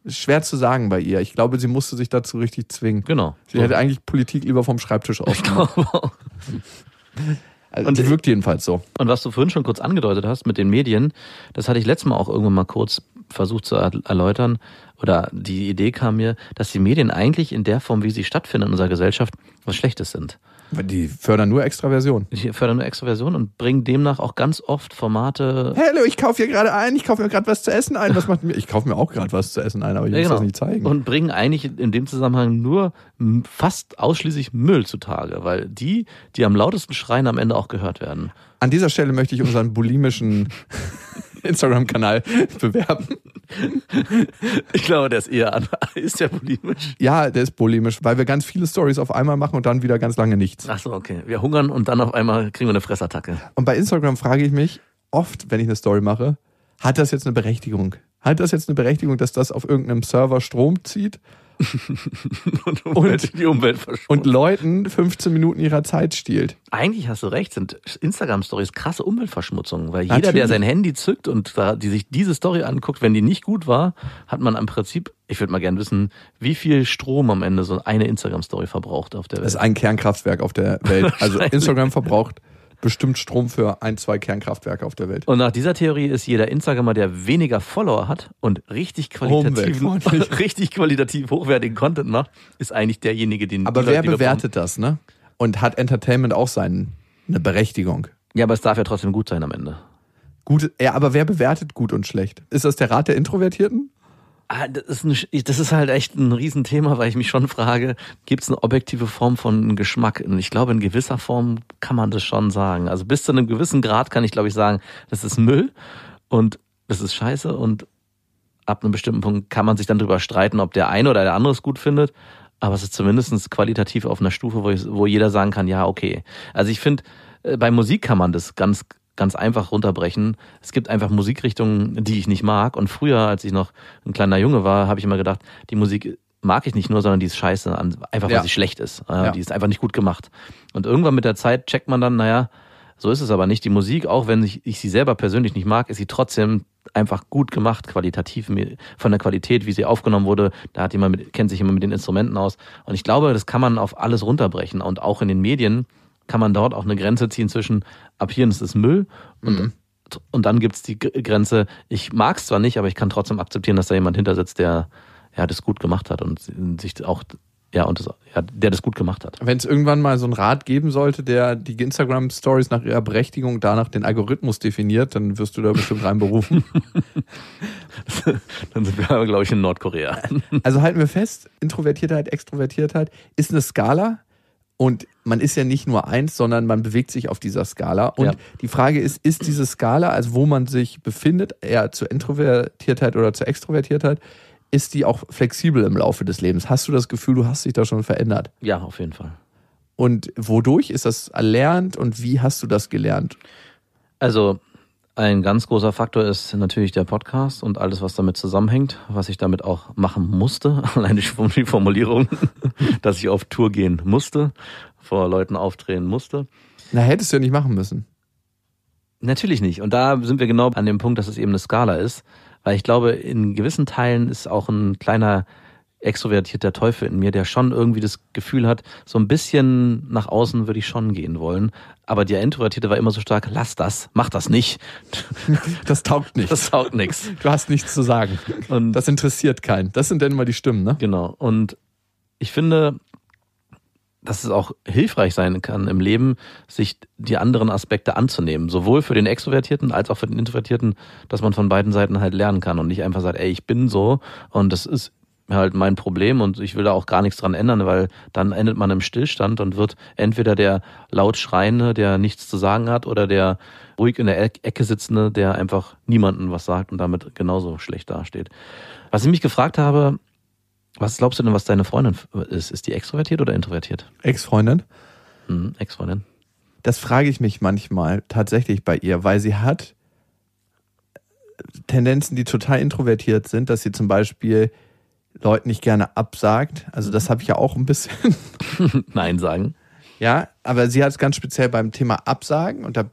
schwer zu sagen bei ihr. Ich glaube, sie musste sich dazu richtig zwingen. Genau. Sie hätte eigentlich Politik lieber vom Schreibtisch aus. Und Also, Und- die wirkt jedenfalls so. was du vorhin schon kurz angedeutet hast mit den Medien, das hatte ich letztes Mal auch irgendwann mal kurz versucht zu er- erläutern. Oder die Idee kam mir, dass die Medien eigentlich in der Form, wie sie stattfinden in unserer Gesellschaft, was Schlechtes sind. Die fördern nur Extraversion. Die fördern nur Extroversion und bringen demnach auch ganz oft Formate. Hallo, ich kaufe hier gerade ein, ich kaufe mir gerade was zu essen ein. Was macht mir? Ich kaufe mir auch gerade was zu essen ein, aber ich Ja, muss genau. das nicht zeigen. Und bringen eigentlich in dem Zusammenhang nur fast ausschließlich Müll zutage, weil die, die am lautesten schreien, am Ende auch gehört werden. An dieser Stelle möchte ich unseren bulimischen Instagram-Kanal bewerben. Ich glaube, der ist eher an. Ist der bulimisch? Ja, der ist bulimisch, weil wir ganz viele Stories auf einmal machen und dann wieder ganz lange nichts. Ach so, okay. Wir hungern und dann auf einmal kriegen wir eine Fressattacke. Und bei Instagram frage ich mich oft, wenn ich eine Story mache, hat das jetzt eine Berechtigung? Hat das jetzt eine Berechtigung, dass das auf irgendeinem Server Strom zieht und, Umwelt, die Umwelt und Leuten 15 Minuten ihrer Zeit stiehlt? Eigentlich hast du recht, sind Instagram-Stories krasse Umweltverschmutzung, weil jeder, Natürlich. der sein Handy zückt und da, die sich diese Story anguckt, wenn die nicht gut war, hat man im Prinzip, ich würde mal gerne wissen, wie viel Strom am Ende so eine Instagram-Story verbraucht auf der Das ist Welt. ein Kernkraftwerk auf der Welt. Also. Instagram verbraucht bestimmt Strom für ein, zwei Kernkraftwerke auf der Welt. Und nach dieser Theorie ist jeder Instagrammer, der weniger Follower hat und richtig qualitativen, richtig qualitativ hochwertigen Content macht, ist eigentlich derjenige, den Aber die wer bewertet das, ne? Und hat Entertainment auch seinen, eine Berechtigung? Ja, aber es darf ja trotzdem gut sein am Ende. Gut, ja, aber wer bewertet gut und schlecht? Ist das der Rat der Introvertierten? Ah, Das ist, eine, das ist halt echt ein Riesenthema, weil ich mich schon frage, gibt es eine objektive Form von Geschmack? Und ich glaube, in gewisser Form kann man das schon sagen. Also bis zu einem gewissen Grad kann ich, glaube ich, sagen, das ist Müll und das ist scheiße und ab einem bestimmten Punkt kann man sich dann drüber streiten, ob der eine oder der andere es gut findet. Aber es ist zumindest qualitativ auf einer Stufe, wo, ich, wo jeder sagen kann, ja, okay. Also ich finde, äh, bei Musik kann man das ganz, ganz einfach runterbrechen. Es gibt einfach Musikrichtungen, die ich nicht mag. Und früher, als ich noch ein kleiner Junge war, habe ich immer gedacht, die Musik mag ich nicht nur, sondern die ist scheiße, einfach weil Ja. sie schlecht ist. Äh, Ja. Die ist einfach nicht gut gemacht. Und irgendwann mit der Zeit checkt man dann, naja, so ist es aber nicht. Die Musik, auch wenn ich, ich sie selber persönlich nicht mag, ist sie trotzdem einfach gut gemacht, qualitativ, von der Qualität, wie sie aufgenommen wurde. Da hat jemand mit, kennt sich jemand mit den Instrumenten aus. Und ich glaube, das kann man auf alles runterbrechen. Und auch in den Medien kann man dort auch eine Grenze ziehen zwischen, ab hier ist es Müll und, und dann gibt's die G- Grenze, ich mag's zwar nicht, aber ich kann trotzdem akzeptieren, dass da jemand hinter sitzt, der ja, das gut gemacht hat und sich auch, ja, und das, ja, der das gut gemacht hat. Wenn es irgendwann mal so einen Rat geben sollte, der die Instagram-Stories nach ihrer Berechtigung danach den Algorithmus definiert, dann wirst du da bestimmt reinberufen. Dann sind wir aber, glaube ich, in Nordkorea. Also halten wir fest, Introvertiertheit, Extrovertiertheit ist eine Skala und man ist ja nicht nur eins, sondern man bewegt sich auf dieser Skala. Und Ja. die Frage ist, ist diese Skala, also wo man sich befindet, eher zur Introvertiertheit oder zur Extrovertiertheit, ist die auch flexibel im Laufe des Lebens? Hast du das Gefühl, du hast dich da schon verändert? Ja, auf jeden Fall. Und wodurch ist das erlernt und wie hast du das gelernt? Also ein ganz großer Faktor ist natürlich der Podcast und alles, was damit zusammenhängt, was ich damit auch machen musste. Allein die die Formulierung, dass ich auf Tour gehen musste, vor Leuten auftreten musste. Na, hättest du ja nicht machen müssen. Natürlich nicht. Und da sind wir genau an dem Punkt, dass es eben eine Skala ist. Weil ich glaube, in gewissen Teilen ist auch ein kleiner extrovertierter Teufel in mir, der schon irgendwie das Gefühl hat, so ein bisschen nach außen würde ich schon gehen wollen. Aber der Introvertierte war immer so stark, lass das, mach das nicht. Das taugt nicht. Das taugt nix. Du hast nichts zu sagen. Und Das interessiert keinen. Das sind dann immer die Stimmen, ne? Genau. Und ich finde, dass es auch hilfreich sein kann im Leben, sich die anderen Aspekte anzunehmen. Sowohl für den Extrovertierten als auch für den Introvertierten, dass man von beiden Seiten halt lernen kann und nicht einfach sagt, ey, ich bin so und das ist halt mein Problem und ich will da auch gar nichts dran ändern, weil dann endet man im Stillstand und wird entweder der laut Schreiende, der nichts zu sagen hat, oder der ruhig in der Eck- Ecke sitzende, der einfach niemandem was sagt und damit genauso schlecht dasteht. Was ich mich gefragt habe, was glaubst du denn, was deine Freundin ist? Ist die extrovertiert oder introvertiert? Ex-Freundin. Hm, Ex-Freundin. Das frage ich mich manchmal tatsächlich bei ihr, weil sie hat Tendenzen, die total introvertiert sind, dass sie zum Beispiel Leuten nicht gerne absagt. Also das habe ich ja auch ein bisschen. Nein sagen. Ja, aber sie hat es ganz speziell beim Thema Absagen und da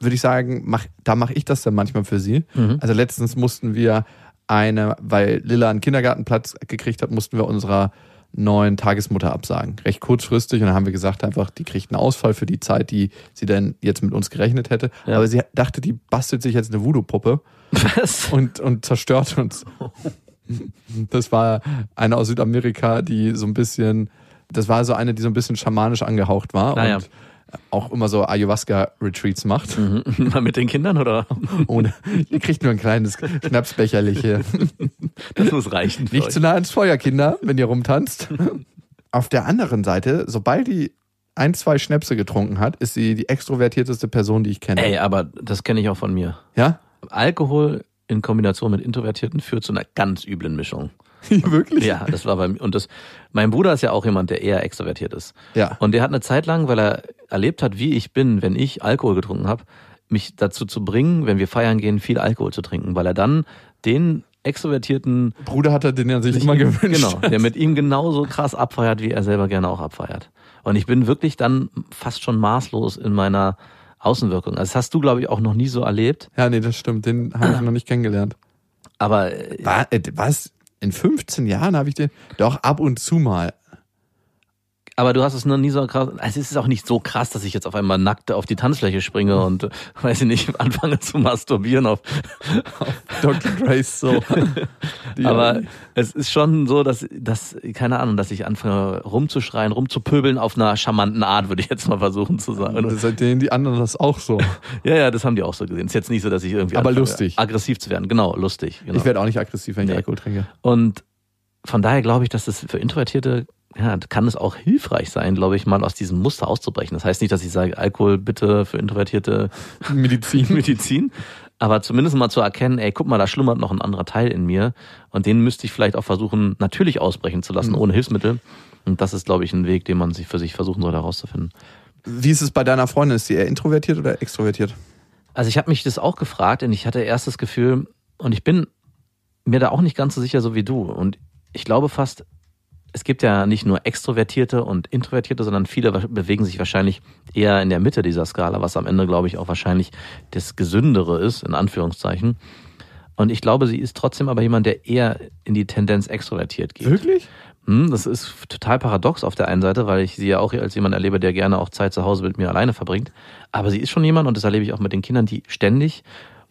würde ich sagen, mach, da mache ich das dann manchmal für sie. Mhm. Also letztens mussten wir eine, weil Lilla einen Kindergartenplatz gekriegt hat, mussten wir unserer neuen Tagesmutter absagen. Recht kurzfristig und dann haben wir gesagt einfach, die kriegt einen Ausfall für die Zeit, die sie dann jetzt mit uns gerechnet hätte. Ja. Aber sie dachte, die bastelt sich jetzt eine Voodoo-Puppe und, und zerstört uns. Das war eine aus Südamerika, die so ein bisschen, das war so eine, die so ein bisschen schamanisch angehaucht war Ah, ja. und auch immer so Ayahuasca-Retreats macht. Mhm. Mal mit den Kindern oder? Ohne, ihr kriegt nur ein kleines Schnapsbecherlich hier. Das muss reichen. Nicht euch. zu nah ins Feuer, Kinder, wenn ihr rumtanzt. Auf der anderen Seite, sobald die ein, zwei Schnäpse getrunken hat, ist sie die extrovertierteste Person, die ich kenne. Ey, aber das kenne ich auch von mir. Ja? Alkohol in Kombination mit Introvertierten führt zu einer ganz üblen Mischung. Wirklich? Ja, das war bei mir. Und das, mein Bruder ist ja auch jemand, der eher extrovertiert ist. Ja. Und der hat eine Zeit lang, weil er erlebt hat, wie ich bin, wenn ich Alkohol getrunken habe, mich dazu zu bringen, wenn wir feiern gehen, viel Alkohol zu trinken, weil er dann den extrovertierten Bruder hat er den ja sich, immer gewünscht. Genau, der mit ihm genauso krass abfeiert, wie er selber gerne auch abfeiert. Und ich bin wirklich dann fast schon maßlos in meiner Außenwirkung. Also das hast du, glaube ich, auch noch nie so erlebt. Ja, nee, das stimmt. Den habe ich noch nicht kennengelernt. Aber äh, Wa- äh, Was? In 15 Jahren habe ich den doch ab und zu mal. Aber du hast es noch nie so krass. Also es ist auch nicht so krass, dass ich jetzt auf einmal nackt auf die Tanzfläche springe und, weiß ich nicht, anfange zu masturbieren auf. Dr. Grace so. Aber es ist schon so, dass, dass, keine Ahnung, dass ich anfange rumzuschreien, rumzupöbeln auf einer charmanten Art, würde ich jetzt mal versuchen zu sagen. Und seitdem die anderen das auch so. Ja, ja, das haben die auch so gesehen. Ist jetzt nicht so, dass ich irgendwie Aber lustig. aggressiv zu werden. Genau, lustig. Genau. Ich werde auch nicht aggressiv, wenn ich Nee. Alkohol trinke. Und von daher glaube ich, dass es für Introvertierte, ja, kann es auch hilfreich sein, glaube ich, mal aus diesem Muster auszubrechen. Das heißt nicht, dass ich sage, Alkohol bitte für Introvertierte Medizin. Medizin, aber zumindest mal zu erkennen, ey, guck mal, da schlummert noch ein anderer Teil in mir und den müsste ich vielleicht auch versuchen, natürlich ausbrechen zu lassen, ohne Hilfsmittel. Und das ist, glaube ich, ein Weg, den man sich für sich versuchen soll herauszufinden. Wie ist es bei deiner Freundin? Ist sie eher introvertiert oder extrovertiert? Also ich habe mich das auch gefragt und ich hatte erst das Gefühl, und ich bin mir da auch nicht ganz so sicher, so wie du. Und ich glaube fast, es gibt ja nicht nur Extrovertierte und Introvertierte, sondern viele bewegen sich wahrscheinlich eher in der Mitte dieser Skala, was am Ende, glaube ich, auch wahrscheinlich das Gesündere ist, in Anführungszeichen. Und ich glaube, sie ist trotzdem aber jemand, der eher in die Tendenz extrovertiert geht. Wirklich? Hm, das ist total paradox auf der einen Seite, weil ich sie ja auch als jemand erlebe, der gerne auch Zeit zu Hause mit mir alleine verbringt. Aber sie ist schon jemand, und das erlebe ich auch mit den Kindern, die ständig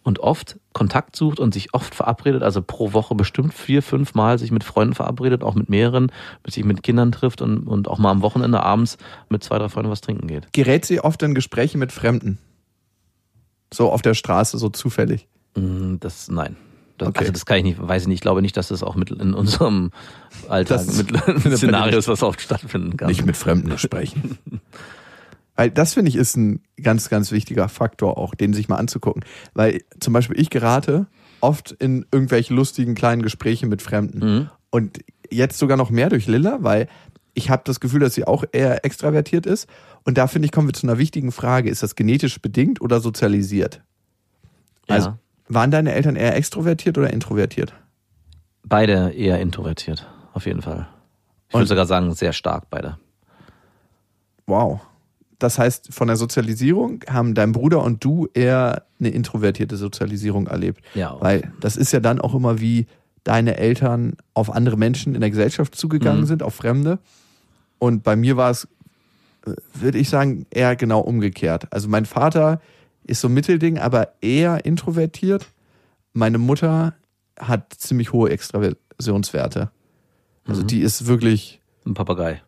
und oft Kontakt sucht und sich oft verabredet, also pro Woche bestimmt vier, fünf Mal sich mit Freunden verabredet, auch mit mehreren, mit sich mit Kindern trifft und, und auch mal am Wochenende abends mit zwei, drei Freunden was trinken geht. Gerät sie oft in Gespräche mit Fremden? So auf der Straße, so zufällig. Hm, Das, nein. Das, Okay. Also das kann ich nicht, weiß ich nicht. Ich glaube nicht, dass das auch mit in unserem Alltag Das- mit Szenario ist, was oft stattfinden kann. Nicht mit Fremden sprechen. Weil das finde ich ist ein ganz, ganz wichtiger Faktor auch, den sich mal anzugucken. Weil zum Beispiel ich gerate oft in irgendwelche lustigen kleinen Gespräche mit Fremden. Mhm. Und jetzt sogar noch mehr durch Lilla, weil ich habe das Gefühl, dass sie auch eher extravertiert ist. Und da finde ich, kommen wir zu einer wichtigen Frage. Ist das genetisch bedingt oder sozialisiert? Also ja. waren deine Eltern eher extrovertiert oder introvertiert? Beide eher introvertiert, auf jeden Fall. Ich würde sogar sagen, sehr stark beide. Wow. Das heißt, von der Sozialisierung haben dein Bruder und du eher eine introvertierte Sozialisierung erlebt. Ja. Weil das ist ja dann auch immer wie deine Eltern auf andere Menschen in der Gesellschaft zugegangen Mhm. sind, auf Fremde. Und bei mir war es, äh, würde ich sagen, eher genau umgekehrt. Also mein Vater ist so ein Mittelding, aber eher introvertiert. Meine Mutter hat ziemlich hohe Extraversionswerte. Also Mhm. die ist wirklich Ein Papagei.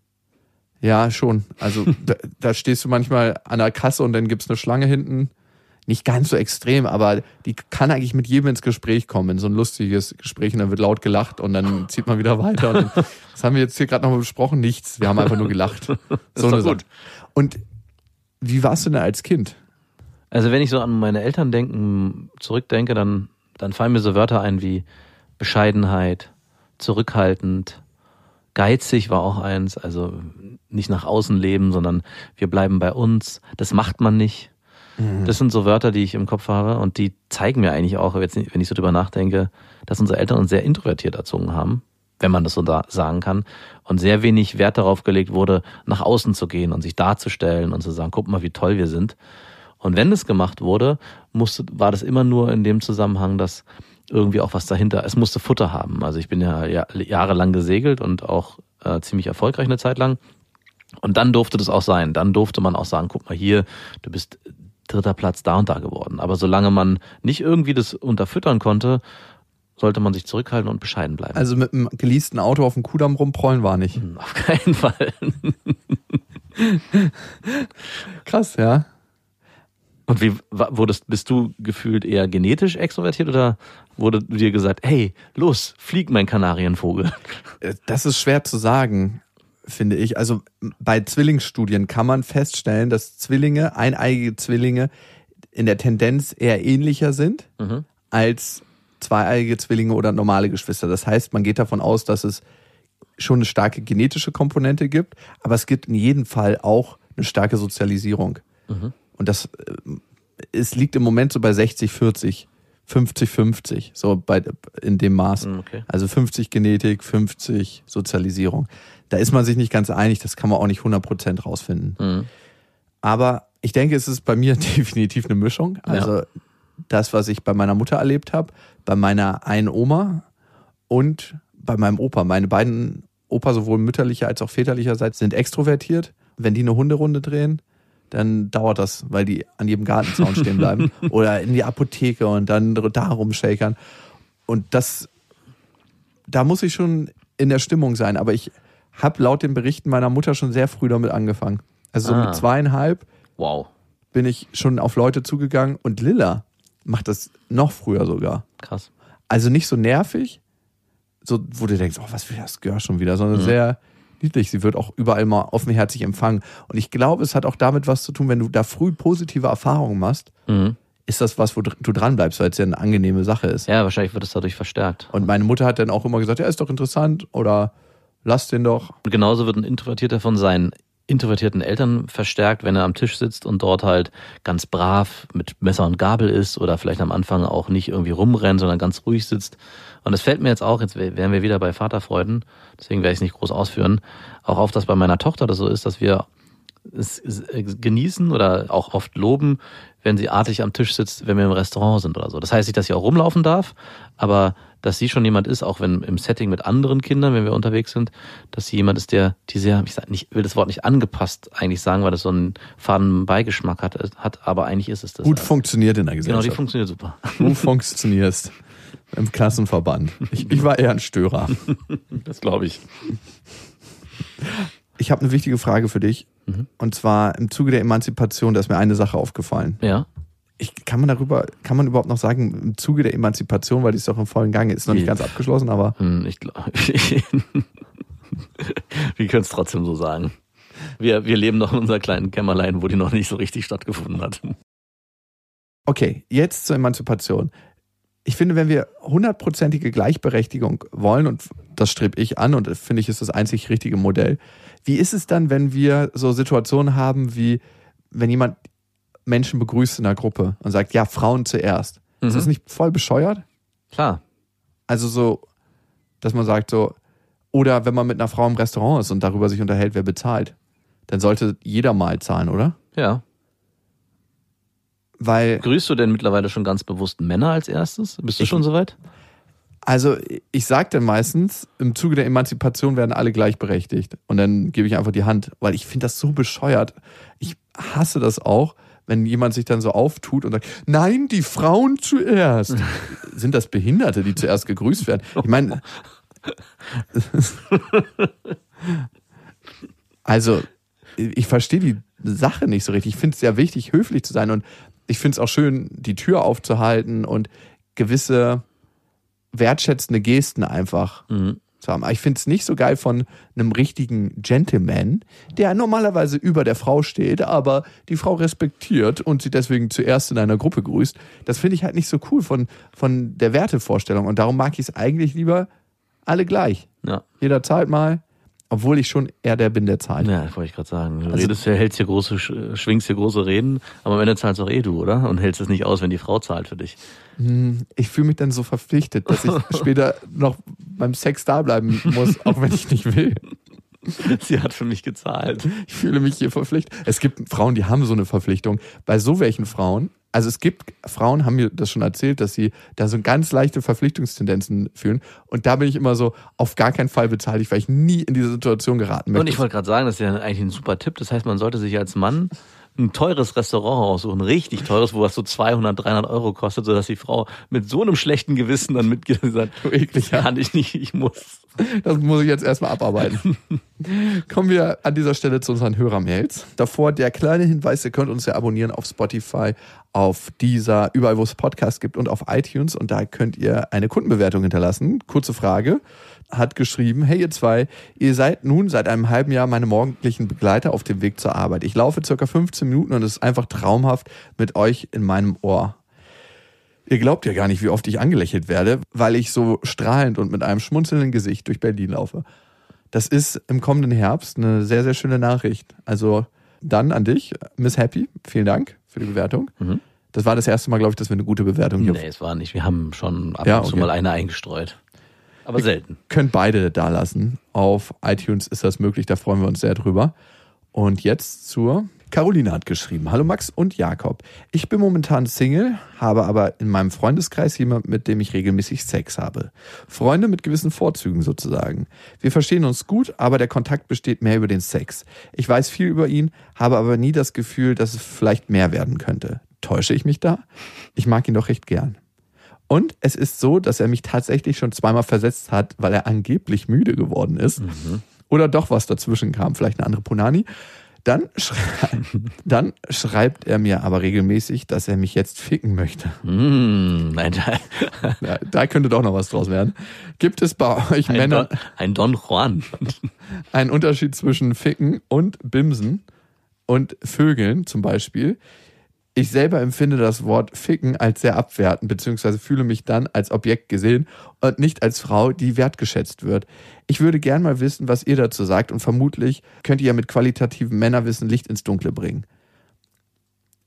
Ja, schon. Also da, da stehst du manchmal an der Kasse und dann gibt's eine Schlange hinten. Nicht ganz so extrem, aber die kann eigentlich mit jedem ins Gespräch kommen, in so ein lustiges Gespräch und dann wird laut gelacht und dann zieht man wieder weiter. Dann, das haben wir jetzt hier gerade nochmal besprochen, nichts. Wir haben einfach nur gelacht. So eine gut. Sache. Und wie warst du denn als Kind? Also wenn ich so an meine Eltern denken, zurückdenke, dann, dann fallen mir so Wörter ein wie Bescheidenheit, zurückhaltend, geizig war auch eins, also nicht nach außen leben, sondern wir bleiben bei uns. Das macht man nicht. Das sind so Wörter, die ich im Kopf habe und die zeigen mir eigentlich auch, jetzt, wenn ich so drüber nachdenke, dass unsere Eltern uns sehr introvertiert erzogen haben, wenn man das so da sagen kann, und sehr wenig Wert darauf gelegt wurde, nach außen zu gehen und sich darzustellen und zu sagen, guck mal, wie toll wir sind. Und wenn das gemacht wurde, musste, war das immer nur in dem Zusammenhang, dass irgendwie auch was dahinter, es musste Futter haben. Also ich bin ja, ja jahrelang gesegelt und auch äh, ziemlich erfolgreich eine Zeit lang. Und dann durfte das auch sein. Dann durfte man auch sagen, guck mal hier, du bist dritter Platz da und da geworden. Aber solange man nicht irgendwie das unterfüttern konnte, sollte man sich zurückhalten und bescheiden bleiben. Also mit einem geleasten Auto auf dem Kudamm rumprollen war nicht. Auf keinen Fall. Krass, ja. Und wie wurdest, bist du gefühlt eher genetisch extrovertiert oder wurde dir gesagt, hey, los, flieg mein Kanarienvogel? Äh, Das ist schwer zu sagen, finde ich. Also bei Zwillingsstudien kann man feststellen, dass Zwillinge, eineigige Zwillinge, in der Tendenz eher ähnlicher sind Mhm. als zweieiige Zwillinge oder normale Geschwister. Das heißt, man geht davon aus, dass es schon eine starke genetische Komponente gibt, aber es gibt in jedem Fall auch eine starke Sozialisierung. Und das äh, es liegt im Moment so bei 60, 40, 50, 50, so bei, in dem Maß. Hm, Okay. Also 50 Genetik, 50 Sozialisierung. Da ist man sich nicht ganz einig, das kann man auch nicht 100% rausfinden. Mhm. Aber ich denke, es ist bei mir definitiv eine Mischung. Also das, was ich bei meiner Mutter erlebt habe, bei meiner einen Oma und bei meinem Opa. Meine beiden Opa, sowohl mütterlicher als auch väterlicherseits, sind extrovertiert. Wenn die eine Hunderunde drehen, dann dauert das, weil die an jedem Gartenzaun stehen bleiben. Oder in die Apotheke und dann da rumshakern. Und das, da muss ich schon in der Stimmung sein. Aber ich habe laut den Berichten meiner Mutter schon sehr früh damit angefangen. Also so Ah. mit zweieinhalb Wow. bin ich schon auf Leute zugegangen und Lilla macht das noch früher sogar. Krass. Also nicht so nervig, so wo du denkst, oh, was will das Girl schon wieder, sondern sehr niedlich. Sie wird auch überall mal offenherzig empfangen. Und ich glaube, es hat auch damit was zu tun, wenn du da früh positive Erfahrungen machst, Mhm. ist das was, wo du dran bleibst, weil es ja eine angenehme Sache ist. Ja, wahrscheinlich wird es dadurch verstärkt. Und meine Mutter hat dann auch immer gesagt, ja, ist doch interessant oder lass den doch. Und genauso wird ein Introvertierter von seinen introvertierten Eltern verstärkt, wenn er am Tisch sitzt und dort halt ganz brav mit Messer und Gabel ist oder vielleicht am Anfang auch nicht irgendwie rumrennt, sondern ganz ruhig sitzt. Und es fällt mir jetzt auch, jetzt wären wir wieder bei Vaterfreuden, deswegen werde ich es nicht groß ausführen, auch auf, dass bei meiner Tochter das so ist, dass wir es es genießen oder auch oft loben, wenn sie artig am Tisch sitzt, wenn wir im Restaurant sind oder so. Das heißt nicht, dass sie auch rumlaufen darf, aber dass sie schon jemand ist, auch wenn im Setting mit anderen Kindern, wenn wir unterwegs sind, dass sie jemand ist, der die sehr, ich sag nicht, will das Wort nicht angepasst eigentlich sagen, weil das so einen faden Beigeschmack hat, hat aber eigentlich ist es das. Gut halt. funktioniert in der Genau, die Gesellschaft. funktioniert super. du funktionierst im Klassenverband. Ich, ich war eher ein Störer. Das glaube ich. Ich habe eine wichtige Frage für dich. Mhm. Und zwar im Zuge der Emanzipation, da ist mir eine Sache aufgefallen. Ja. Ich, kann man darüber, kann man überhaupt noch sagen, im Zuge der Emanzipation, weil die ist doch im vollen Gange, ist noch nicht ganz abgeschlossen, aber Hm, Ich glaube. wir können es trotzdem so sagen. Wir, wir leben noch in unserer kleinen Kämmerlein, wo die noch nicht so richtig stattgefunden hat. okay, jetzt zur Emanzipation. Ich finde, wenn wir hundertprozentige Gleichberechtigung wollen, und das strebe ich an und finde ich ist das einzig richtige Modell, wie ist es dann, wenn wir so Situationen haben, wie wenn jemand Menschen begrüßt in einer Gruppe und sagt, ja, Frauen zuerst. Ist Mhm. das nicht voll bescheuert? Klar. Also so, dass man sagt so, oder wenn man mit einer Frau im Restaurant ist und darüber sich unterhält, wer bezahlt, dann sollte jeder mal zahlen, oder? Ja. Weil, Grüßt du denn mittlerweile schon ganz bewusst Männer als erstes? Bist du Ich- schon soweit? also ich sage dann meistens, im Zuge der Emanzipation werden alle gleichberechtigt. Und dann gebe ich einfach die Hand, weil ich finde das so bescheuert. Ich hasse das auch, wenn jemand sich dann so auftut und sagt, nein, die Frauen zuerst. Sind das Behinderte, die zuerst gegrüßt werden? Ich meine, also ich verstehe die Sache nicht so richtig. Ich finde es sehr wichtig, höflich zu sein und ich finde es auch schön, die Tür aufzuhalten und gewisse wertschätzende Gesten einfach Mhm. Zu haben. Aber ich finde es nicht so geil von einem richtigen Gentleman, der normalerweise über der Frau steht, aber die Frau respektiert und sie deswegen zuerst in einer Gruppe grüßt. Das finde ich halt nicht so cool von, von der Wertevorstellung. Und darum mag ich es eigentlich lieber alle gleich. Ja. Jeder zahlt mal, obwohl ich schon eher der bin, der zahlt. Ja, wollte ich gerade sagen. Du Also- redest hältst hier große, sch- schwingst hier große Reden, aber am Ende zahlst auch eh du, oder? Und hältst es nicht aus, wenn die Frau zahlt für dich. Ich fühle mich dann so verpflichtet, dass ich später noch beim Sex da bleiben muss, auch wenn ich nicht will. Sie hat für mich gezahlt. Ich fühle mich hier verpflichtet. Es gibt Frauen, die haben so eine Verpflichtung. Bei so welchen Frauen, also es gibt Frauen, haben mir das schon erzählt, dass sie da so ganz leichte Verpflichtungstendenzen fühlen. Und da bin ich immer so, auf gar keinen Fall bezahle ich, weil ich nie in diese Situation geraten möchte. Und ich wollte gerade sagen, das ist ja eigentlich ein super Tipp. Das heißt, man sollte sich als Mann ein teures Restaurant aussuchen, richtig teures, wo was so 200, 300 Euro kostet, sodass die Frau mit so einem schlechten Gewissen dann mitgeht und sagt, So eklig, ja. kann ich nicht, ich muss. Das muss ich jetzt erstmal abarbeiten. Kommen wir an dieser Stelle zu unseren Hörermails. Davor der kleine Hinweis, ihr könnt uns ja abonnieren auf Spotify, auf dieser, überall wo es Podcasts gibt und auf iTunes und da könnt ihr eine Kundenbewertung hinterlassen. Kurze Frage. Hat geschrieben, hey ihr zwei, ihr seid nun seit einem halben Jahr meine morgendlichen Begleiter auf dem Weg zur Arbeit. Ich laufe circa 15 Minuten und es ist einfach traumhaft mit euch in meinem Ohr. Ihr glaubt ja gar nicht, wie oft ich angelächelt werde, weil ich so strahlend und mit einem schmunzelnden Gesicht durch Berlin laufe. Das ist im kommenden Herbst eine sehr, sehr schöne Nachricht. Also dann an dich, Miss Happy, vielen Dank für die Bewertung. Mhm. Das war das erste Mal, glaube ich, dass wir eine gute Bewertung hier Nee, es war nicht. Wir haben schon ab Ja, und zu okay. mal eine eingestreut. Aber selten. könnt beide da lassen. Auf iTunes ist das möglich, da freuen wir uns sehr drüber. Und jetzt zur Caroline hat geschrieben. Hallo Max und Jakob. Ich bin momentan Single, habe aber in meinem Freundeskreis jemand, mit dem ich regelmäßig Sex habe. Freunde mit gewissen Vorzügen sozusagen. Wir verstehen uns gut, aber der Kontakt besteht mehr über den Sex. Ich weiß viel über ihn, habe aber nie das Gefühl, dass es vielleicht mehr werden könnte. Täusche ich mich da? Ich mag ihn doch recht gern. Und es ist so, dass er mich tatsächlich schon zweimal versetzt hat, weil er angeblich müde geworden ist. Oder doch was dazwischen kam, vielleicht eine andere Punani. Dann, schrei dann schreibt er mir aber regelmäßig, dass er mich jetzt ficken möchte. Mmh, ein, Ja, da könnte doch noch was draus werden. Gibt es bei euch ein, Männer Don, ein Don Juan. einen Unterschied zwischen Ficken und Bimsen und Vögeln zum Beispiel? Ich selber empfinde das Wort Ficken als sehr abwertend, beziehungsweise fühle mich dann als Objekt gesehen und nicht als Frau, die wertgeschätzt wird. Ich würde gern mal wissen, was ihr dazu sagt und vermutlich könnt ihr ja mit qualitativem Männerwissen Licht ins Dunkle bringen.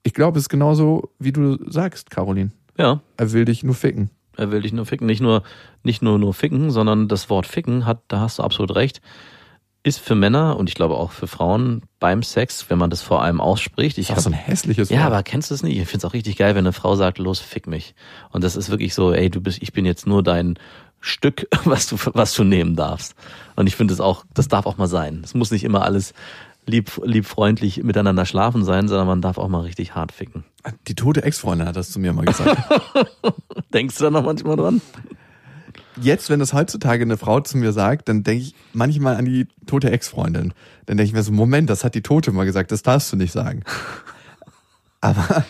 Ich glaube, es ist genauso, wie du sagst, Caroline. Ja, Er will dich nur ficken. er will dich nur ficken. Nicht nur, nicht nur, nur ficken, sondern das Wort ficken hat, da hast du absolut recht, ist für Männer und ich glaube auch für Frauen beim Sex, wenn man das vor allem ausspricht. Ich Das ist auch so ein hab- hässliches Ja, Wort. aber kennst du es nicht? Ich find's auch richtig geil, wenn eine Frau sagt, los, fick mich. Und das ist wirklich so, ey, du bist, ich bin jetzt nur dein Stück, was du, was du nehmen darfst. Und ich finde es auch, das darf auch mal sein. Es muss nicht immer alles lieb, lieb freundlich miteinander schlafen sein, sondern man darf auch mal richtig hart ficken. Die tote Ex-Freundin hat das zu mir mal gesagt. Denkst du da noch manchmal dran? Jetzt, wenn das heutzutage eine Frau zu mir sagt, dann denke ich manchmal an die tote Ex-Freundin. Dann denke ich mir so, Moment, das hat die Tote mal gesagt, das darfst du nicht sagen. Aber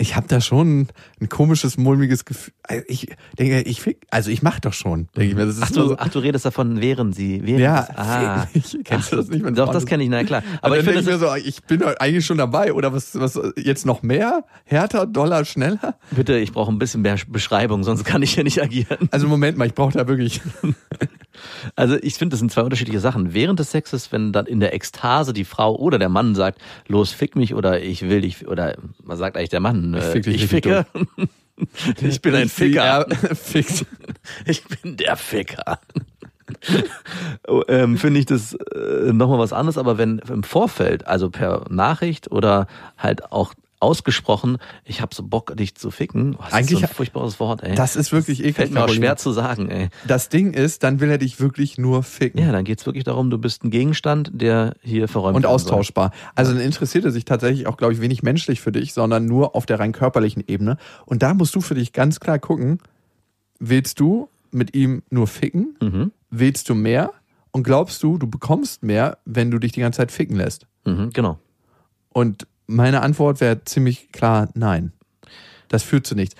ich habe da schon ein komisches, mulmiges Gefühl. Also Ich denke, ich fick, also ich mach doch schon. Denke ich mir, Ach du, so, ach, du redest davon, während sie, während ja, ah. ich, kennst du das nicht? wenn Doch, das kenne ich, na klar. Aber ich finde, mir so, ich bin eigentlich schon dabei. Oder was, was jetzt noch mehr? Härter, doller, schneller? bitte, ich brauche ein bisschen mehr Beschreibung, sonst kann ich hier nicht agieren. Also Moment mal, ich brauche da wirklich. Also ich finde, das sind zwei unterschiedliche Sachen. Während des Sexes, wenn dann in der Ekstase die Frau oder der Mann sagt, los, fick mich oder ich will dich, oder man sagt eigentlich der Mann, äh, fick dich ich ficke. ich bin ein Ficker. Ich bin der Ficker. Oh, ähm, finde ich das äh, nochmal was anderes, aber wenn im Vorfeld, also per Nachricht oder halt auch ausgesprochen, ich habe so Bock, dich zu ficken. Oh, das Eigentlich- ist so ein furchtbares Wort, ey. Das ist wirklich eklig. fällt mir auch schwer zu sagen, ey. Das Ding ist, dann will er dich wirklich nur ficken. Ja, dann geht's wirklich darum, du bist ein Gegenstand, der hier verräumt und werden soll. austauschbar. Also dann interessiert er sich tatsächlich auch, glaube ich, wenig menschlich für dich, sondern nur auf der rein körperlichen Ebene. Und da musst du für dich ganz klar gucken, willst du mit ihm nur ficken? Mhm. Willst du mehr? Und glaubst du, du bekommst mehr, wenn du dich die ganze Zeit ficken lässt? Mhm, genau. Und meine Antwort wäre ziemlich klar, nein. Das führt zu nichts.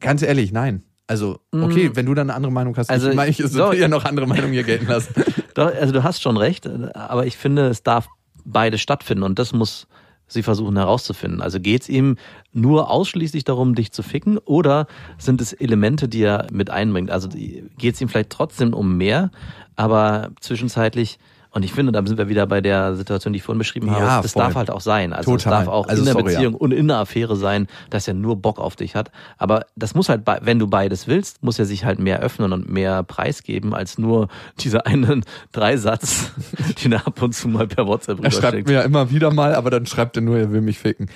Ganz ehrlich, nein. Also, okay, wenn du dann eine andere Meinung hast. Also, ich meine, ich will ja noch andere Meinungen hier gelten lassen. Doch, also du hast schon recht, aber ich finde, es darf beides stattfinden und das muss sie versuchen herauszufinden. Also geht's ihm nur ausschließlich darum, dich zu ficken oder sind es Elemente, die er mit einbringt? Also geht's ihm vielleicht trotzdem um mehr, aber zwischenzeitlich und ich finde, da sind wir wieder bei der Situation, die ich vorhin beschrieben habe. Ja, das voll. darf halt auch sein. Also es darf auch Also in der sorry, ja. Beziehung und in der Affäre sein, dass er nur Bock auf dich hat. Aber das muss halt, bei- wenn du beides willst, muss er sich halt mehr öffnen und mehr preisgeben als nur dieser einen Dreisatz, den er ab und zu mal per WhatsApp Er schreibt rüberschickt. mir ja immer wieder mal, aber dann schreibt er nur, er will mich ficken.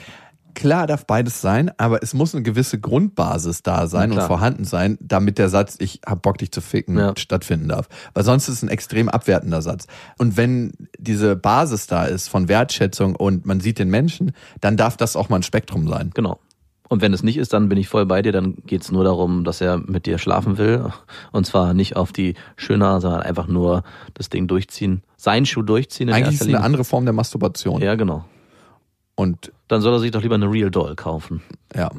Klar darf beides sein, aber es muss eine gewisse Grundbasis da sein und vorhanden sein, damit der Satz, ich hab Bock, dich zu ficken, Ja. stattfinden darf. Weil sonst ist es ein extrem abwertender Satz. Und wenn diese Basis da ist von Wertschätzung und man sieht den Menschen, dann darf das auch mal ein Spektrum sein. Genau. Und wenn es nicht ist, dann bin ich voll bei dir. Dann geht's nur darum, dass er mit dir schlafen will. Und zwar nicht auf die Schöner, sondern einfach nur das Ding durchziehen. Sein Schuh durchziehen Eigentlich ist es eine andere Form der Masturbation. Ja, genau. Und Dann soll er sich doch lieber eine Real Doll kaufen. Ja.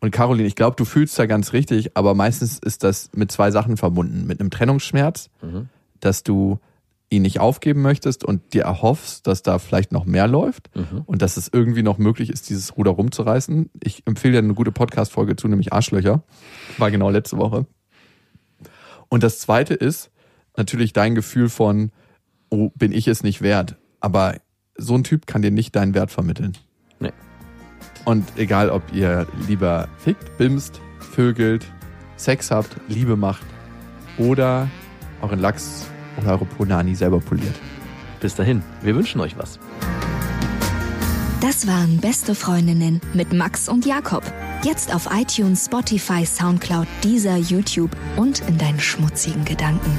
Und Caroline, ich glaube, du fühlst da ganz richtig, aber meistens ist das mit zwei Sachen verbunden. Mit einem Trennungsschmerz, Mhm. dass du ihn nicht aufgeben möchtest und dir erhoffst, dass da vielleicht noch mehr läuft Mhm. und dass es irgendwie noch möglich ist, dieses Ruder rumzureißen. Ich empfehle dir eine gute Podcast-Folge zu, nämlich Arschlöcher. War genau letzte Woche. Und das zweite ist natürlich dein Gefühl von, oh, bin ich es nicht wert? Aber so ein Typ kann dir nicht deinen Wert vermitteln. Nee. Und egal, ob ihr lieber fickt, bimst, vögelt, Sex habt, Liebe macht oder euren Lachs oder eure Punani selber poliert. Bis dahin, wir wünschen euch was. Das waren Beste Freundinnen mit Max und Jakob. Jetzt auf iTunes, Spotify, Soundcloud, Deezer, YouTube und in deinen schmutzigen Gedanken.